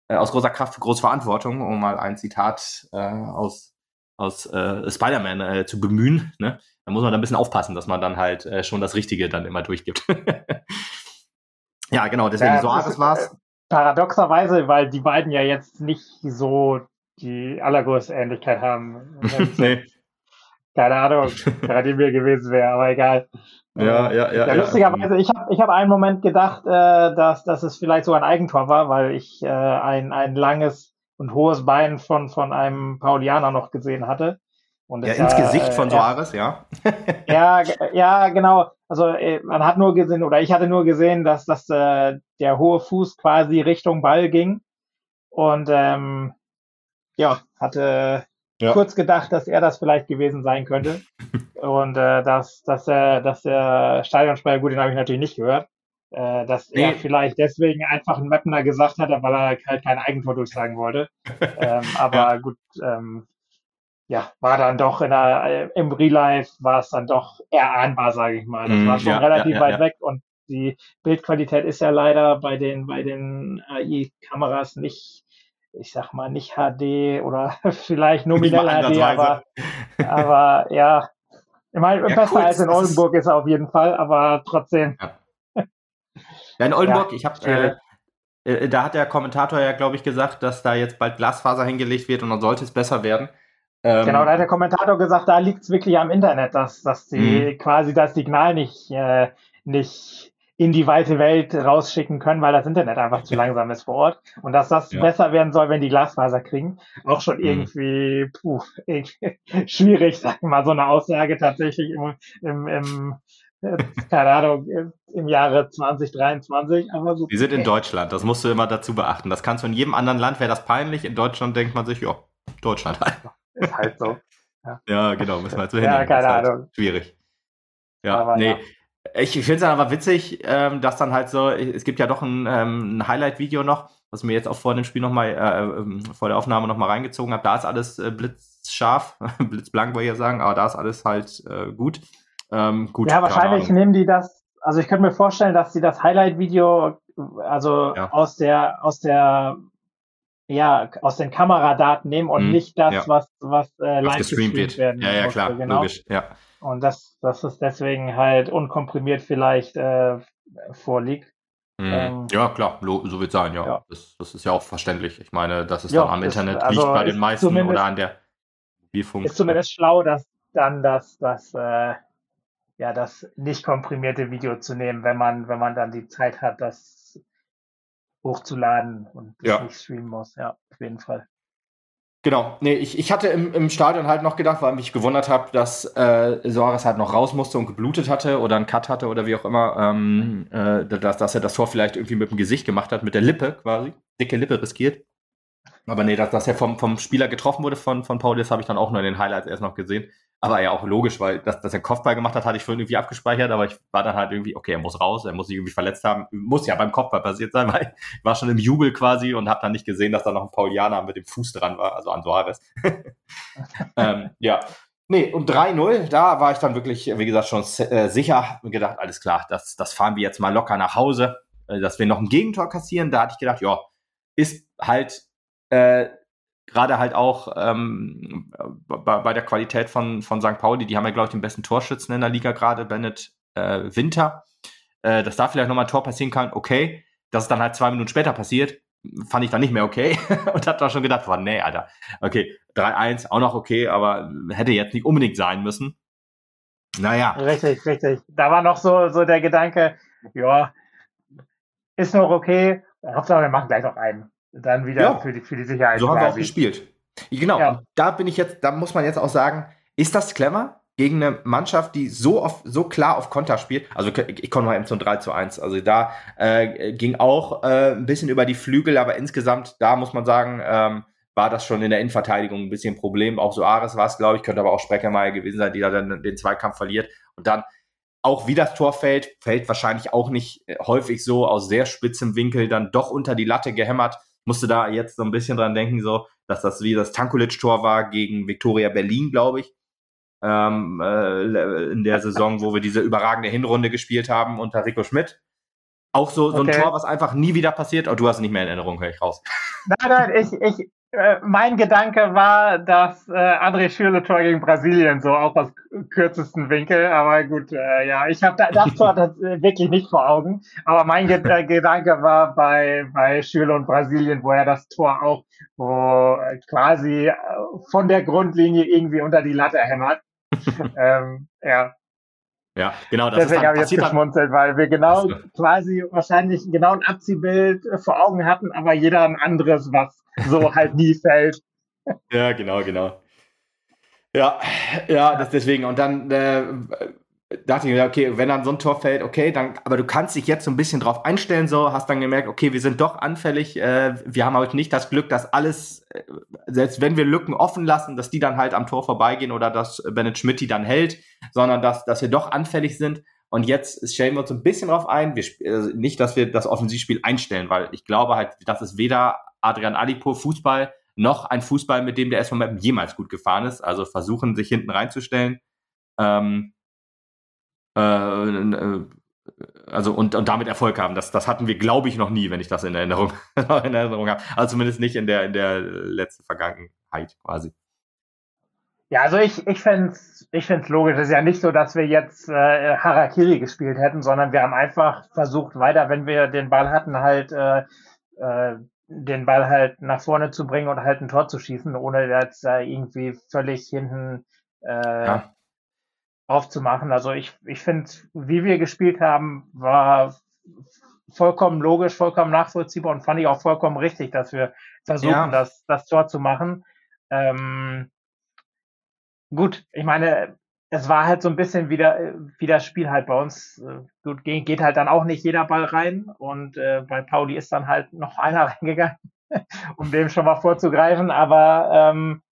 [SPEAKER 1] äh, aus großer Kraft für große Verantwortung, um mal ein Zitat äh, aus, aus äh, Spider-Man äh, zu bemühen. Ne? Da muss man da ein bisschen aufpassen, dass man dann halt äh, schon das Richtige dann immer durchgibt. ja, genau, deswegen ja, Soares war es.
[SPEAKER 2] Paradoxerweise, weil die beiden ja jetzt nicht so die allergrößte Ähnlichkeit haben. nee. Keine Ahnung, gerade mir gewesen wäre, aber egal.
[SPEAKER 1] Ja, ja, ja. ja
[SPEAKER 2] lustigerweise, ich habe ich hab einen Moment gedacht, äh, dass, dass es vielleicht so ein Eigentor war, weil ich äh, ein, ein langes und hohes Bein von, von einem Paulianer noch gesehen hatte.
[SPEAKER 1] Und ja, ins Gesicht äh, von Soares, ja.
[SPEAKER 2] ja, ja, genau. Also äh, man hat nur gesehen, oder ich hatte nur gesehen, dass, dass äh, der hohe Fuß quasi Richtung Ball ging. Und ähm, ja, hatte ja. kurz gedacht, dass er das vielleicht gewesen sein könnte. und äh, dass, dass, äh, dass der Stadionsprecher, gut, den habe ich natürlich nicht gehört, äh, dass nee. er vielleicht deswegen einfach einen Mapner gesagt hat, weil er halt kein Eigentor durchsagen wollte. ähm, aber ja. gut, ähm, ja, war dann doch in der, äh, im Real Life war es dann doch erahnbar, sage ich mal. Das mm, war schon ja, relativ ja, weit weg und die Bildqualität ist ja leider bei den, bei den AI-Kameras nicht, ich sag mal, nicht HD oder vielleicht nominell HD, aber, aber ja, ich meine, ja, besser cool. als in Oldenburg ist er auf jeden Fall, aber trotzdem.
[SPEAKER 1] Ja, ja in Oldenburg, ich habe äh, äh, da hat der Kommentator ja, glaube ich, gesagt, dass da jetzt bald Glasfaser hingelegt wird und dann sollte es besser werden.
[SPEAKER 2] Ähm, genau, da hat der Kommentator gesagt, da liegt es wirklich am Internet, dass, dass die mhm. quasi das Signal nicht, äh, nicht in die weite Welt rausschicken können, weil das Internet einfach zu langsam ist vor Ort. Und dass das ja. besser werden soll, wenn die Glasfaser kriegen. Auch schon mhm. irgendwie, puh, irgendwie schwierig, sag mal, so eine Aussage tatsächlich im, im, im keine Ahnung, im Jahre 2023, aber so.
[SPEAKER 1] Die sind in Deutschland, das musst du immer dazu beachten. Das kannst du in jedem anderen Land, wäre das peinlich. In Deutschland denkt man sich, ja, Deutschland halt.
[SPEAKER 2] Ist halt so.
[SPEAKER 1] Ja, ja genau, müssen wir halt so
[SPEAKER 2] hin. Ja, keine halt Ahnung.
[SPEAKER 1] Schwierig. Ja, aber nee. Ja. Ich finde es aber witzig, ähm, dass dann halt so, es gibt ja doch ein, ähm, ein Highlight-Video noch, was mir jetzt auch vor dem Spiel nochmal, äh, ähm, vor der Aufnahme nochmal reingezogen habe. Da ist alles äh, blitzscharf, blitzblank, wollte ich ja sagen, aber da ist alles halt äh, gut.
[SPEAKER 2] Ähm, gut. Ja, wahrscheinlich nehmen die das, also ich könnte mir vorstellen, dass sie das Highlight-Video, also ja. aus der, aus der ja, aus den Kameradaten nehmen und mm, nicht das, ja. was, was
[SPEAKER 1] äh, live gestreamt wird. werden Ja, ja, musste, klar, genau. logisch, ja.
[SPEAKER 2] Und das, das ist deswegen halt unkomprimiert vielleicht äh, vorliegt.
[SPEAKER 1] Mm, ähm, ja, klar, so wird sein, ja. ja. Das, das, ist ja auch verständlich. Ich meine, dass es ja, dann am das, Internet also liegt bei den meisten oder an der
[SPEAKER 2] Mobilfunk. Ist zumindest schlau, dass dann das, das, äh, ja, das nicht komprimierte Video zu nehmen, wenn man, wenn man dann die Zeit hat, das hochzuladen und ja. nicht streamen muss. Ja, auf jeden Fall.
[SPEAKER 1] Genau, nee, ich, ich hatte im, im Stadion halt noch gedacht, weil ich mich gewundert habe, dass äh, Soares halt noch raus musste und geblutet hatte oder einen Cut hatte oder wie auch immer, ähm, äh, dass, dass er das Tor vielleicht irgendwie mit dem Gesicht gemacht hat, mit der Lippe quasi, dicke Lippe riskiert. Aber nee, dass, dass er vom, vom Spieler getroffen wurde von, von Paul, das habe ich dann auch nur in den Highlights erst noch gesehen. Aber ja, auch logisch, weil dass, dass er Kopfball gemacht hat, hatte ich vorhin irgendwie abgespeichert, aber ich war dann halt irgendwie, okay, er muss raus, er muss sich irgendwie verletzt haben. Muss ja beim Kopfball passiert sein, weil ich war schon im Jubel quasi und habe dann nicht gesehen, dass da noch ein Paulianer mit dem Fuß dran war, also an Suarez. ähm, ja. Nee, und 3-0, da war ich dann wirklich, wie gesagt, schon äh, sicher und gedacht, alles klar, das, das fahren wir jetzt mal locker nach Hause, äh, dass wir noch ein Gegentor kassieren. Da hatte ich gedacht, ja, ist halt äh, gerade halt auch ähm, bei, bei, der Qualität von, von St. Pauli, die haben ja, glaube ich, den besten Torschützen in der Liga gerade. Bennett äh, Winter, äh, dass da vielleicht nochmal ein Tor passieren kann, okay. Dass es dann halt zwei Minuten später passiert, fand ich dann nicht mehr okay und hab da schon gedacht, boah, nee, Alter, okay, 3-1, auch noch okay, aber hätte jetzt nicht unbedingt sein müssen.
[SPEAKER 2] Naja. Richtig, richtig. Da war noch so, so der Gedanke, ja, ist noch okay, Hauptsache wir machen gleich noch einen. Dann wieder ja. für, die, für die Sicherheit.
[SPEAKER 1] So haben wir auch gespielt. Genau, ja. da bin ich jetzt, da muss man jetzt auch sagen, ist das clever? Gegen eine Mannschaft, die so, auf, so klar auf Konter spielt. Also ich komme mal eben zum 3 zu 1. Also da äh, ging auch äh, ein bisschen über die Flügel, aber insgesamt, da muss man sagen, ähm, war das schon in der Innenverteidigung ein bisschen ein Problem. Auch so Ares war es, glaube ich, könnte aber auch Spreckermeier gewesen sein, die da dann den Zweikampf verliert. Und dann auch wie das Tor fällt, fällt wahrscheinlich auch nicht äh, häufig so aus sehr spitzem Winkel dann doch unter die Latte gehämmert. Musste da jetzt so ein bisschen dran denken, so, dass das wie das Tankulic-Tor war gegen Viktoria Berlin, glaube ich. Ähm, äh, in der Saison, wo wir diese überragende Hinrunde gespielt haben unter Rico Schmidt. Auch so, so okay. ein Tor, was einfach nie wieder passiert. Oh, du hast nicht mehr in Erinnerung, höre ich raus.
[SPEAKER 2] Nein, nein, ich, ich, mein Gedanke war, dass äh, André Schürle Tor gegen Brasilien so auch aus kürzesten Winkel, aber gut, äh, ja, ich habe das Tor das, äh, wirklich nicht vor Augen, aber mein Ge äh, Gedanke war bei bei Schürle und Brasilien, wo er das Tor auch wo äh, quasi äh, von der Grundlinie irgendwie unter die Latte hämmert. ähm, ja,
[SPEAKER 1] ja, genau.
[SPEAKER 2] Das Deswegen habe ich jetzt geschmunzelt, weil wir genau quasi wahrscheinlich genau ein Abziehbild vor Augen hatten, aber jeder ein anderes, was so halt nie fällt.
[SPEAKER 1] Ja, genau, genau. Ja, ja, das deswegen. Und dann äh, dachte ich mir, okay, wenn dann so ein Tor fällt, okay, dann, aber du kannst dich jetzt so ein bisschen drauf einstellen, so, hast dann gemerkt, okay, wir sind doch anfällig, äh, wir haben heute nicht das Glück, dass alles, äh, selbst wenn wir Lücken offen lassen, dass die dann halt am Tor vorbeigehen oder dass Bennett Schmidt die dann hält, sondern dass, dass wir doch anfällig sind. Und jetzt stellen wir uns ein bisschen drauf ein, wir, äh, nicht, dass wir das Offensivspiel einstellen, weil ich glaube halt, das ist weder Adrian Alipur Fußball noch ein Fußball, mit dem der SV Meppen jemals gut gefahren ist. Also versuchen, sich hinten reinzustellen. Ähm, äh, äh, also und, und damit Erfolg haben. Das, das hatten wir, glaube ich, noch nie, wenn ich das in Erinnerung, in Erinnerung habe. Also zumindest nicht in der, in der letzten Vergangenheit quasi.
[SPEAKER 2] Ja, also ich, ich fände es ich find's logisch. Es ist ja nicht so, dass wir jetzt äh, Harakiri gespielt hätten, sondern wir haben einfach versucht, weiter, wenn wir den Ball hatten, halt äh, äh, den Ball halt nach vorne zu bringen und halt ein Tor zu schießen, ohne jetzt da irgendwie völlig hinten äh, ja. Aufzumachen. Also ich, ich finde, wie wir gespielt haben, war vollkommen logisch, vollkommen nachvollziehbar und fand ich auch vollkommen richtig, dass wir versuchen, ja. das, das Tor zu machen. Ähm, gut, ich meine, es war halt so ein bisschen wieder, wie das Spiel halt bei uns. Äh, gut, geht, geht halt dann auch nicht jeder Ball rein. Und äh, bei Pauli ist dann halt noch einer reingegangen, um dem schon mal vorzugreifen. Aber ähm,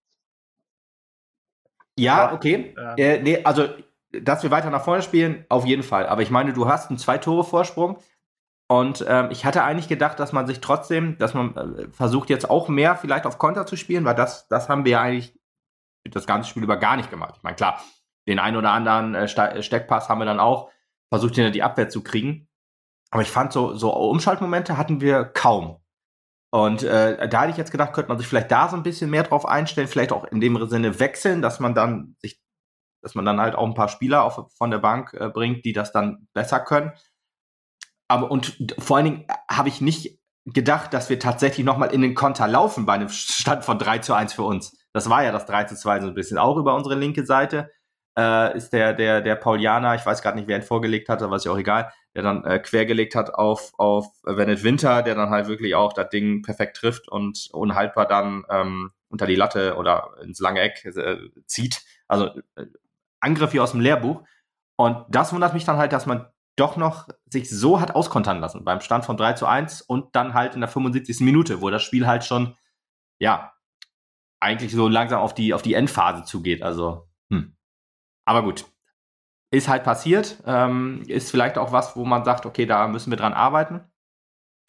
[SPEAKER 1] ja, okay. Äh, äh, nee, also dass wir weiter nach vorne spielen, auf jeden Fall. Aber ich meine, du hast einen Zwei-Tore-Vorsprung. Und ähm, ich hatte eigentlich gedacht, dass man sich trotzdem, dass man äh, versucht jetzt auch mehr vielleicht auf Konter zu spielen, weil das, das haben wir ja eigentlich das ganze Spiel über gar nicht gemacht. Ich meine, klar, den einen oder anderen äh, äh, Steckpass haben wir dann auch versucht, in die Abwehr zu kriegen. Aber ich fand, so, so Umschaltmomente hatten wir kaum. Und äh, da hätte ich jetzt gedacht, könnte man sich vielleicht da so ein bisschen mehr drauf einstellen, vielleicht auch in dem Sinne wechseln, dass man dann sich, dass man dann halt auch ein paar Spieler auf, von der Bank äh, bringt, die das dann besser können. Aber und vor allen Dingen habe ich nicht gedacht, dass wir tatsächlich nochmal in den Konter laufen bei einem Stand von 3 zu 1 für uns. Das war ja das 3 zu 2 so ein bisschen auch über unsere linke Seite äh, ist der, der, der Paulianer, ich weiß gerade nicht, wer ihn vorgelegt hat, aber ist ja auch egal, der dann äh, quergelegt hat auf, auf Venet Winter, der dann halt wirklich auch das Ding perfekt trifft und unhaltbar dann ähm, unter die Latte oder ins lange Eck äh, zieht. Also äh, Angriff wie aus dem Lehrbuch. Und das wundert mich dann halt, dass man doch noch sich so hat auskontern lassen beim Stand von 3 zu 1 und dann halt in der 75. Minute, wo das Spiel halt schon, ja, eigentlich so langsam auf die, auf die Endphase zugeht. Also, hm. Aber gut, ist halt passiert. Ähm, ist vielleicht auch was, wo man sagt, okay, da müssen wir dran arbeiten,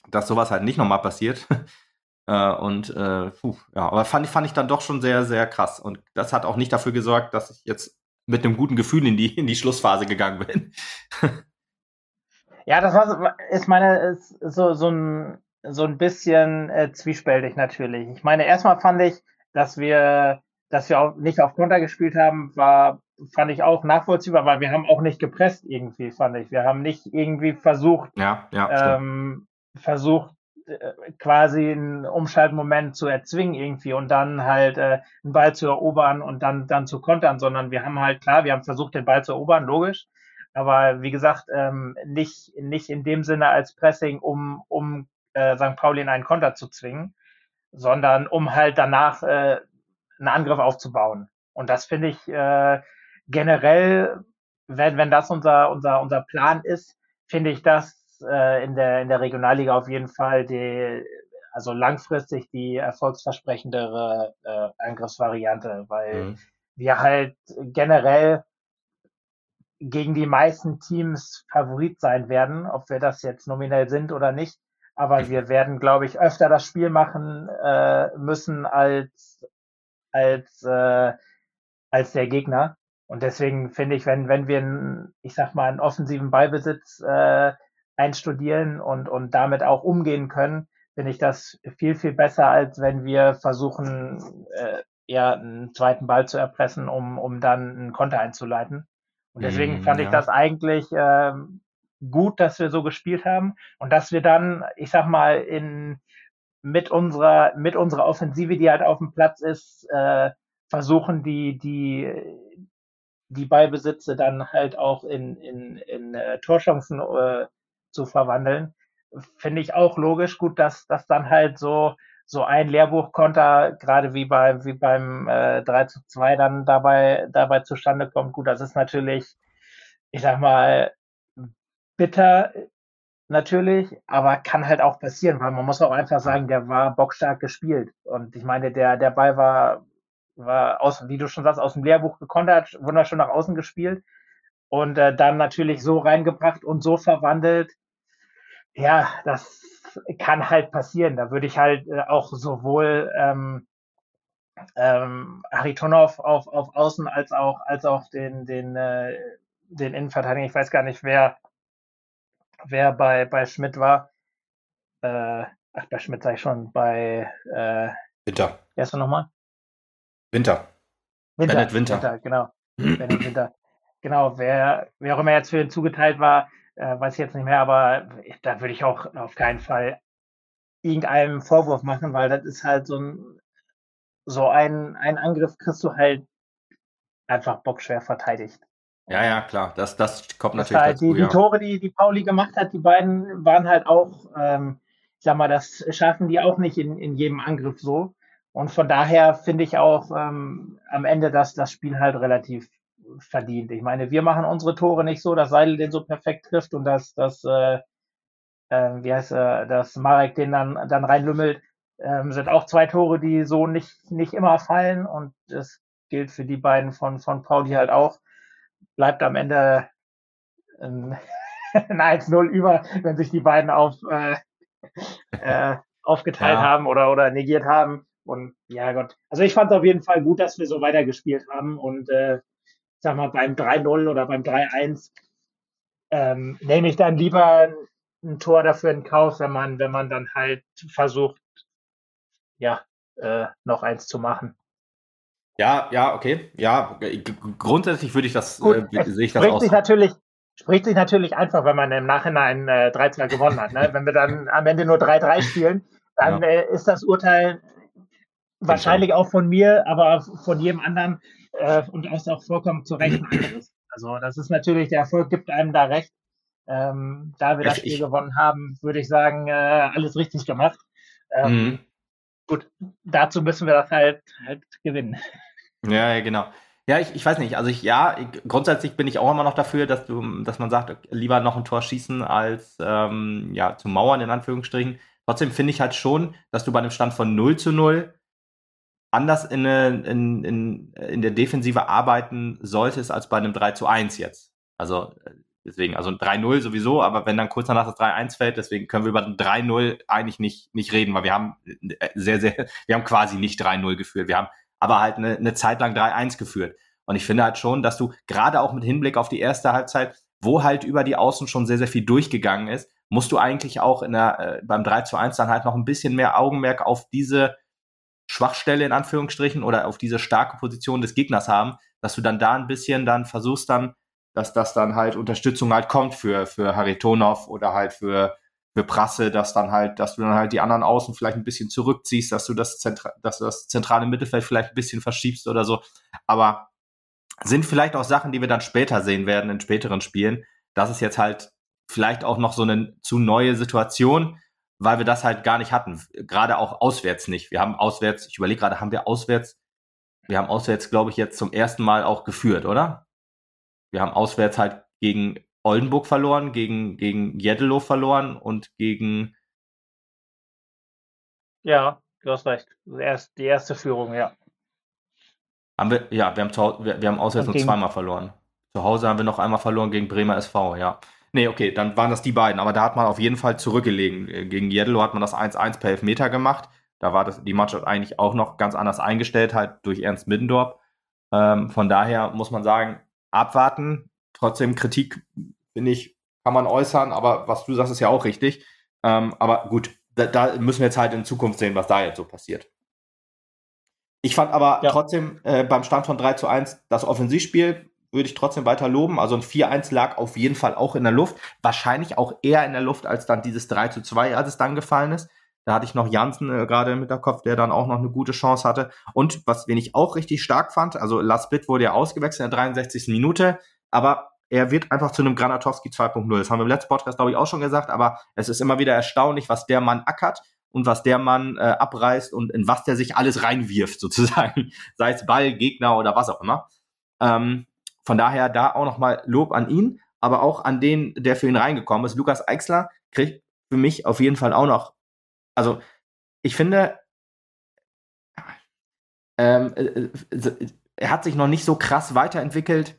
[SPEAKER 1] dass sowas halt nicht nochmal passiert. äh, und äh, puh, ja, aber fand, fand ich dann doch schon sehr, sehr krass. Und das hat auch nicht dafür gesorgt, dass ich jetzt mit einem guten Gefühl in die, in die Schlussphase gegangen bin.
[SPEAKER 2] ja, das war, ist meine, ist so, so ein, so ein bisschen äh, zwiespältig natürlich. Ich meine, erstmal fand ich, dass wir, dass wir auch nicht auf Konter gespielt haben, war fand ich auch nachvollziehbar, weil wir haben auch nicht gepresst irgendwie, fand ich. Wir haben nicht irgendwie versucht,
[SPEAKER 1] ja, ja,
[SPEAKER 2] ähm, versucht, quasi einen Umschaltmoment zu erzwingen irgendwie und dann halt äh, einen Ball zu erobern und dann, dann zu kontern, sondern wir haben halt, klar, wir haben versucht, den Ball zu erobern, logisch, aber wie gesagt, ähm, nicht, nicht in dem Sinne als Pressing, um, um äh, St. Pauli in einen Konter zu zwingen, sondern um halt danach äh, einen Angriff aufzubauen. Und das finde ich äh, generell, wenn, wenn das unser, unser, unser Plan ist, finde ich das äh, in, der, in der Regionalliga auf jeden Fall die, also langfristig die erfolgsversprechendere äh, Angriffsvariante, weil mhm. wir halt generell gegen die meisten Teams Favorit sein werden, ob wir das jetzt nominell sind oder nicht. Aber wir werden, glaube ich, öfter das Spiel machen äh, müssen als als äh, als der Gegner. Und deswegen finde ich, wenn wenn wir, einen, ich sag mal, einen offensiven Ballbesitz äh, einstudieren und und damit auch umgehen können, finde ich das viel viel besser, als wenn wir versuchen, äh, eher einen zweiten Ball zu erpressen, um um dann einen Konter einzuleiten. Und deswegen mm, fand ja. ich das eigentlich ähm, gut, dass wir so gespielt haben und dass wir dann, ich sag mal, in mit unserer mit unserer Offensive, die halt auf dem Platz ist, äh, versuchen die die die Ballbesitze dann halt auch in in, in äh, Torchancen äh, zu verwandeln. Finde ich auch logisch gut, dass dass dann halt so so ein Lehrbuchkonter, gerade wie bei wie beim äh, 3 zu 2 dann dabei dabei zustande kommt. Gut, das ist natürlich, ich sag mal, bitter natürlich, aber kann halt auch passieren, weil man muss auch einfach sagen, der war bockstark gespielt. Und ich meine, der, der Ball war, war aus, wie du schon sagst, aus dem Lehrbuch gekontert, wunderschön nach außen gespielt und äh, dann natürlich so reingebracht und so verwandelt. Ja, das kann halt passieren. Da würde ich halt äh, auch sowohl ähm, ähm, Haritonov auf, auf Außen als auch als auch den den äh, den Innenverteidiger. Ich weiß gar nicht, wer wer bei, bei Schmidt war. Äh, ach, bei Schmidt sag ich schon, bei äh,
[SPEAKER 1] Winter.
[SPEAKER 2] Wer ist er nochmal?
[SPEAKER 1] Winter.
[SPEAKER 2] Winter. Bennett Winter. Winter genau. Bennett Winter. Genau, wer, wer auch immer jetzt für ihn zugeteilt war, äh, weiß ich jetzt nicht mehr, aber da würde ich auch auf keinen Fall irgendeinem Vorwurf machen, weil das ist halt so ein, so ein, ein Angriff kriegst du halt einfach bockschwer verteidigt.
[SPEAKER 1] Ja, ja, klar. Das, das kommt das natürlich
[SPEAKER 2] halt dazu, die, ja. die Tore, die, die Pauli gemacht hat, die beiden waren halt auch, ähm, ich sag mal, das schaffen die auch nicht in, in jedem Angriff so. Und von daher finde ich auch ähm, am Ende, dass das Spiel halt relativ verdient. Ich meine, wir machen unsere Tore nicht so, dass Seidel den so perfekt trifft und dass, dass äh, äh, wie heißt äh, dass Marek den dann, dann reinlümmelt. Ähm, sind auch zwei Tore, die so nicht, nicht immer fallen und das gilt für die beiden von, von Pauli halt auch bleibt am Ende ein, ein 1-0 über, wenn sich die beiden auf, äh, äh, aufgeteilt ja. haben oder, oder negiert haben. Und ja Gott, also ich fand es auf jeden Fall gut, dass wir so weitergespielt haben und äh, sag mal beim 3-0 oder beim 3-1 ähm, nehme ich dann lieber ein Tor dafür in Kauf, wenn man, wenn man dann halt versucht, ja, äh, noch eins zu machen.
[SPEAKER 1] Ja, ja, okay. Ja, grundsätzlich würde ich das, Gut, äh, sehe ich das
[SPEAKER 2] spricht Sich natürlich, spricht sich natürlich einfach, wenn man im Nachhinein äh, 3-2 gewonnen hat. Ne? wenn wir dann am Ende nur 3-3 spielen, dann ja. äh, ist das Urteil wahrscheinlich auch von mir, aber von jedem anderen äh, und ist auch vollkommen zu Recht. Also das ist natürlich, der Erfolg gibt einem da recht. Ähm, da wir das Spiel ich, gewonnen haben, würde ich sagen, äh, alles richtig gemacht. Ähm, mhm. Gut, dazu müssen wir das halt, halt gewinnen.
[SPEAKER 1] Ja, ja, genau. Ja, ich, ich weiß nicht. Also ich, ja, ich, grundsätzlich bin ich auch immer noch dafür, dass du, dass man sagt, lieber noch ein Tor schießen als ähm, ja, zu Mauern in Anführungsstrichen. Trotzdem finde ich halt schon, dass du bei einem Stand von 0 zu 0 anders in, in, in, in der Defensive arbeiten solltest als bei einem 3 zu 1 jetzt. Also deswegen, also ein 3-0 sowieso, aber wenn dann kurz danach das 3-1 fällt, deswegen können wir über ein 3-0 eigentlich nicht, nicht reden, weil wir haben sehr, sehr, wir haben quasi nicht 3-0 geführt. Wir haben aber halt eine, eine Zeit lang 3-1 geführt. Und ich finde halt schon, dass du gerade auch mit Hinblick auf die erste Halbzeit, wo halt über die Außen schon sehr, sehr viel durchgegangen ist, musst du eigentlich auch in der, äh, beim 3 zu 1 dann halt noch ein bisschen mehr Augenmerk auf diese Schwachstelle in Anführungsstrichen oder auf diese starke Position des Gegners haben, dass du dann da ein bisschen dann versuchst dann, dass das dann halt Unterstützung halt kommt für, für Haritonov oder halt für, für Prasse, dass dann halt, dass du dann halt die anderen Außen vielleicht ein bisschen zurückziehst, dass du das, Zentra dass du das zentrale Mittelfeld vielleicht ein bisschen verschiebst oder so. Aber sind vielleicht auch Sachen, die wir dann später sehen werden in späteren Spielen. Das ist jetzt halt vielleicht auch noch so eine zu neue Situation, weil wir das halt gar nicht hatten. Gerade auch auswärts nicht. Wir haben auswärts, ich überlege gerade, haben wir auswärts, wir haben auswärts, glaube ich, jetzt zum ersten Mal auch geführt, oder? Wir haben auswärts halt gegen Oldenburg verloren, gegen, gegen Jeddelo verloren und gegen.
[SPEAKER 2] Ja, du hast recht. Erst, die erste Führung, ja.
[SPEAKER 1] Haben wir, ja, wir haben, zu, wir, wir haben auswärts nur zweimal verloren. Zu Hause haben wir noch einmal verloren gegen Bremer SV, ja. Nee, okay, dann waren das die beiden. Aber da hat man auf jeden Fall zurückgelegen. Gegen Jeddelo hat man das 1-1 per Elfmeter gemacht. Da war das, die Mannschaft eigentlich auch noch ganz anders eingestellt, halt durch Ernst Middendorf. Ähm, von daher muss man sagen, abwarten. Trotzdem Kritik, finde ich, kann man äußern, aber was du sagst, ist ja auch richtig. Ähm, aber gut, da, da, müssen wir jetzt halt in Zukunft sehen, was da jetzt so passiert. Ich fand aber ja. trotzdem äh, beim Stand von 3 zu 1 das Offensivspiel würde ich trotzdem weiter loben. Also ein 4-1 lag auf jeden Fall auch in der Luft. Wahrscheinlich auch eher in der Luft als dann dieses 3 zu 2, als es dann gefallen ist. Da hatte ich noch Jansen äh, gerade im Hinterkopf, der dann auch noch eine gute Chance hatte. Und was, wen ich auch richtig stark fand, also Lars Bitt wurde ja ausgewechselt in der 63. Minute, aber er wird einfach zu einem Granatowski 2.0. Das haben wir im letzten Podcast, glaube ich, auch schon gesagt, aber es ist immer wieder erstaunlich, was der Mann ackert und was der Mann äh, abreißt und in was der sich alles reinwirft, sozusagen. Sei es Ball, Gegner oder was auch immer. Ähm, von daher da auch nochmal Lob an ihn, aber auch an den, der für ihn reingekommen ist. Lukas Eichsler kriegt für mich auf jeden Fall auch noch, also ich finde, ähm, äh, äh, er hat sich noch nicht so krass weiterentwickelt,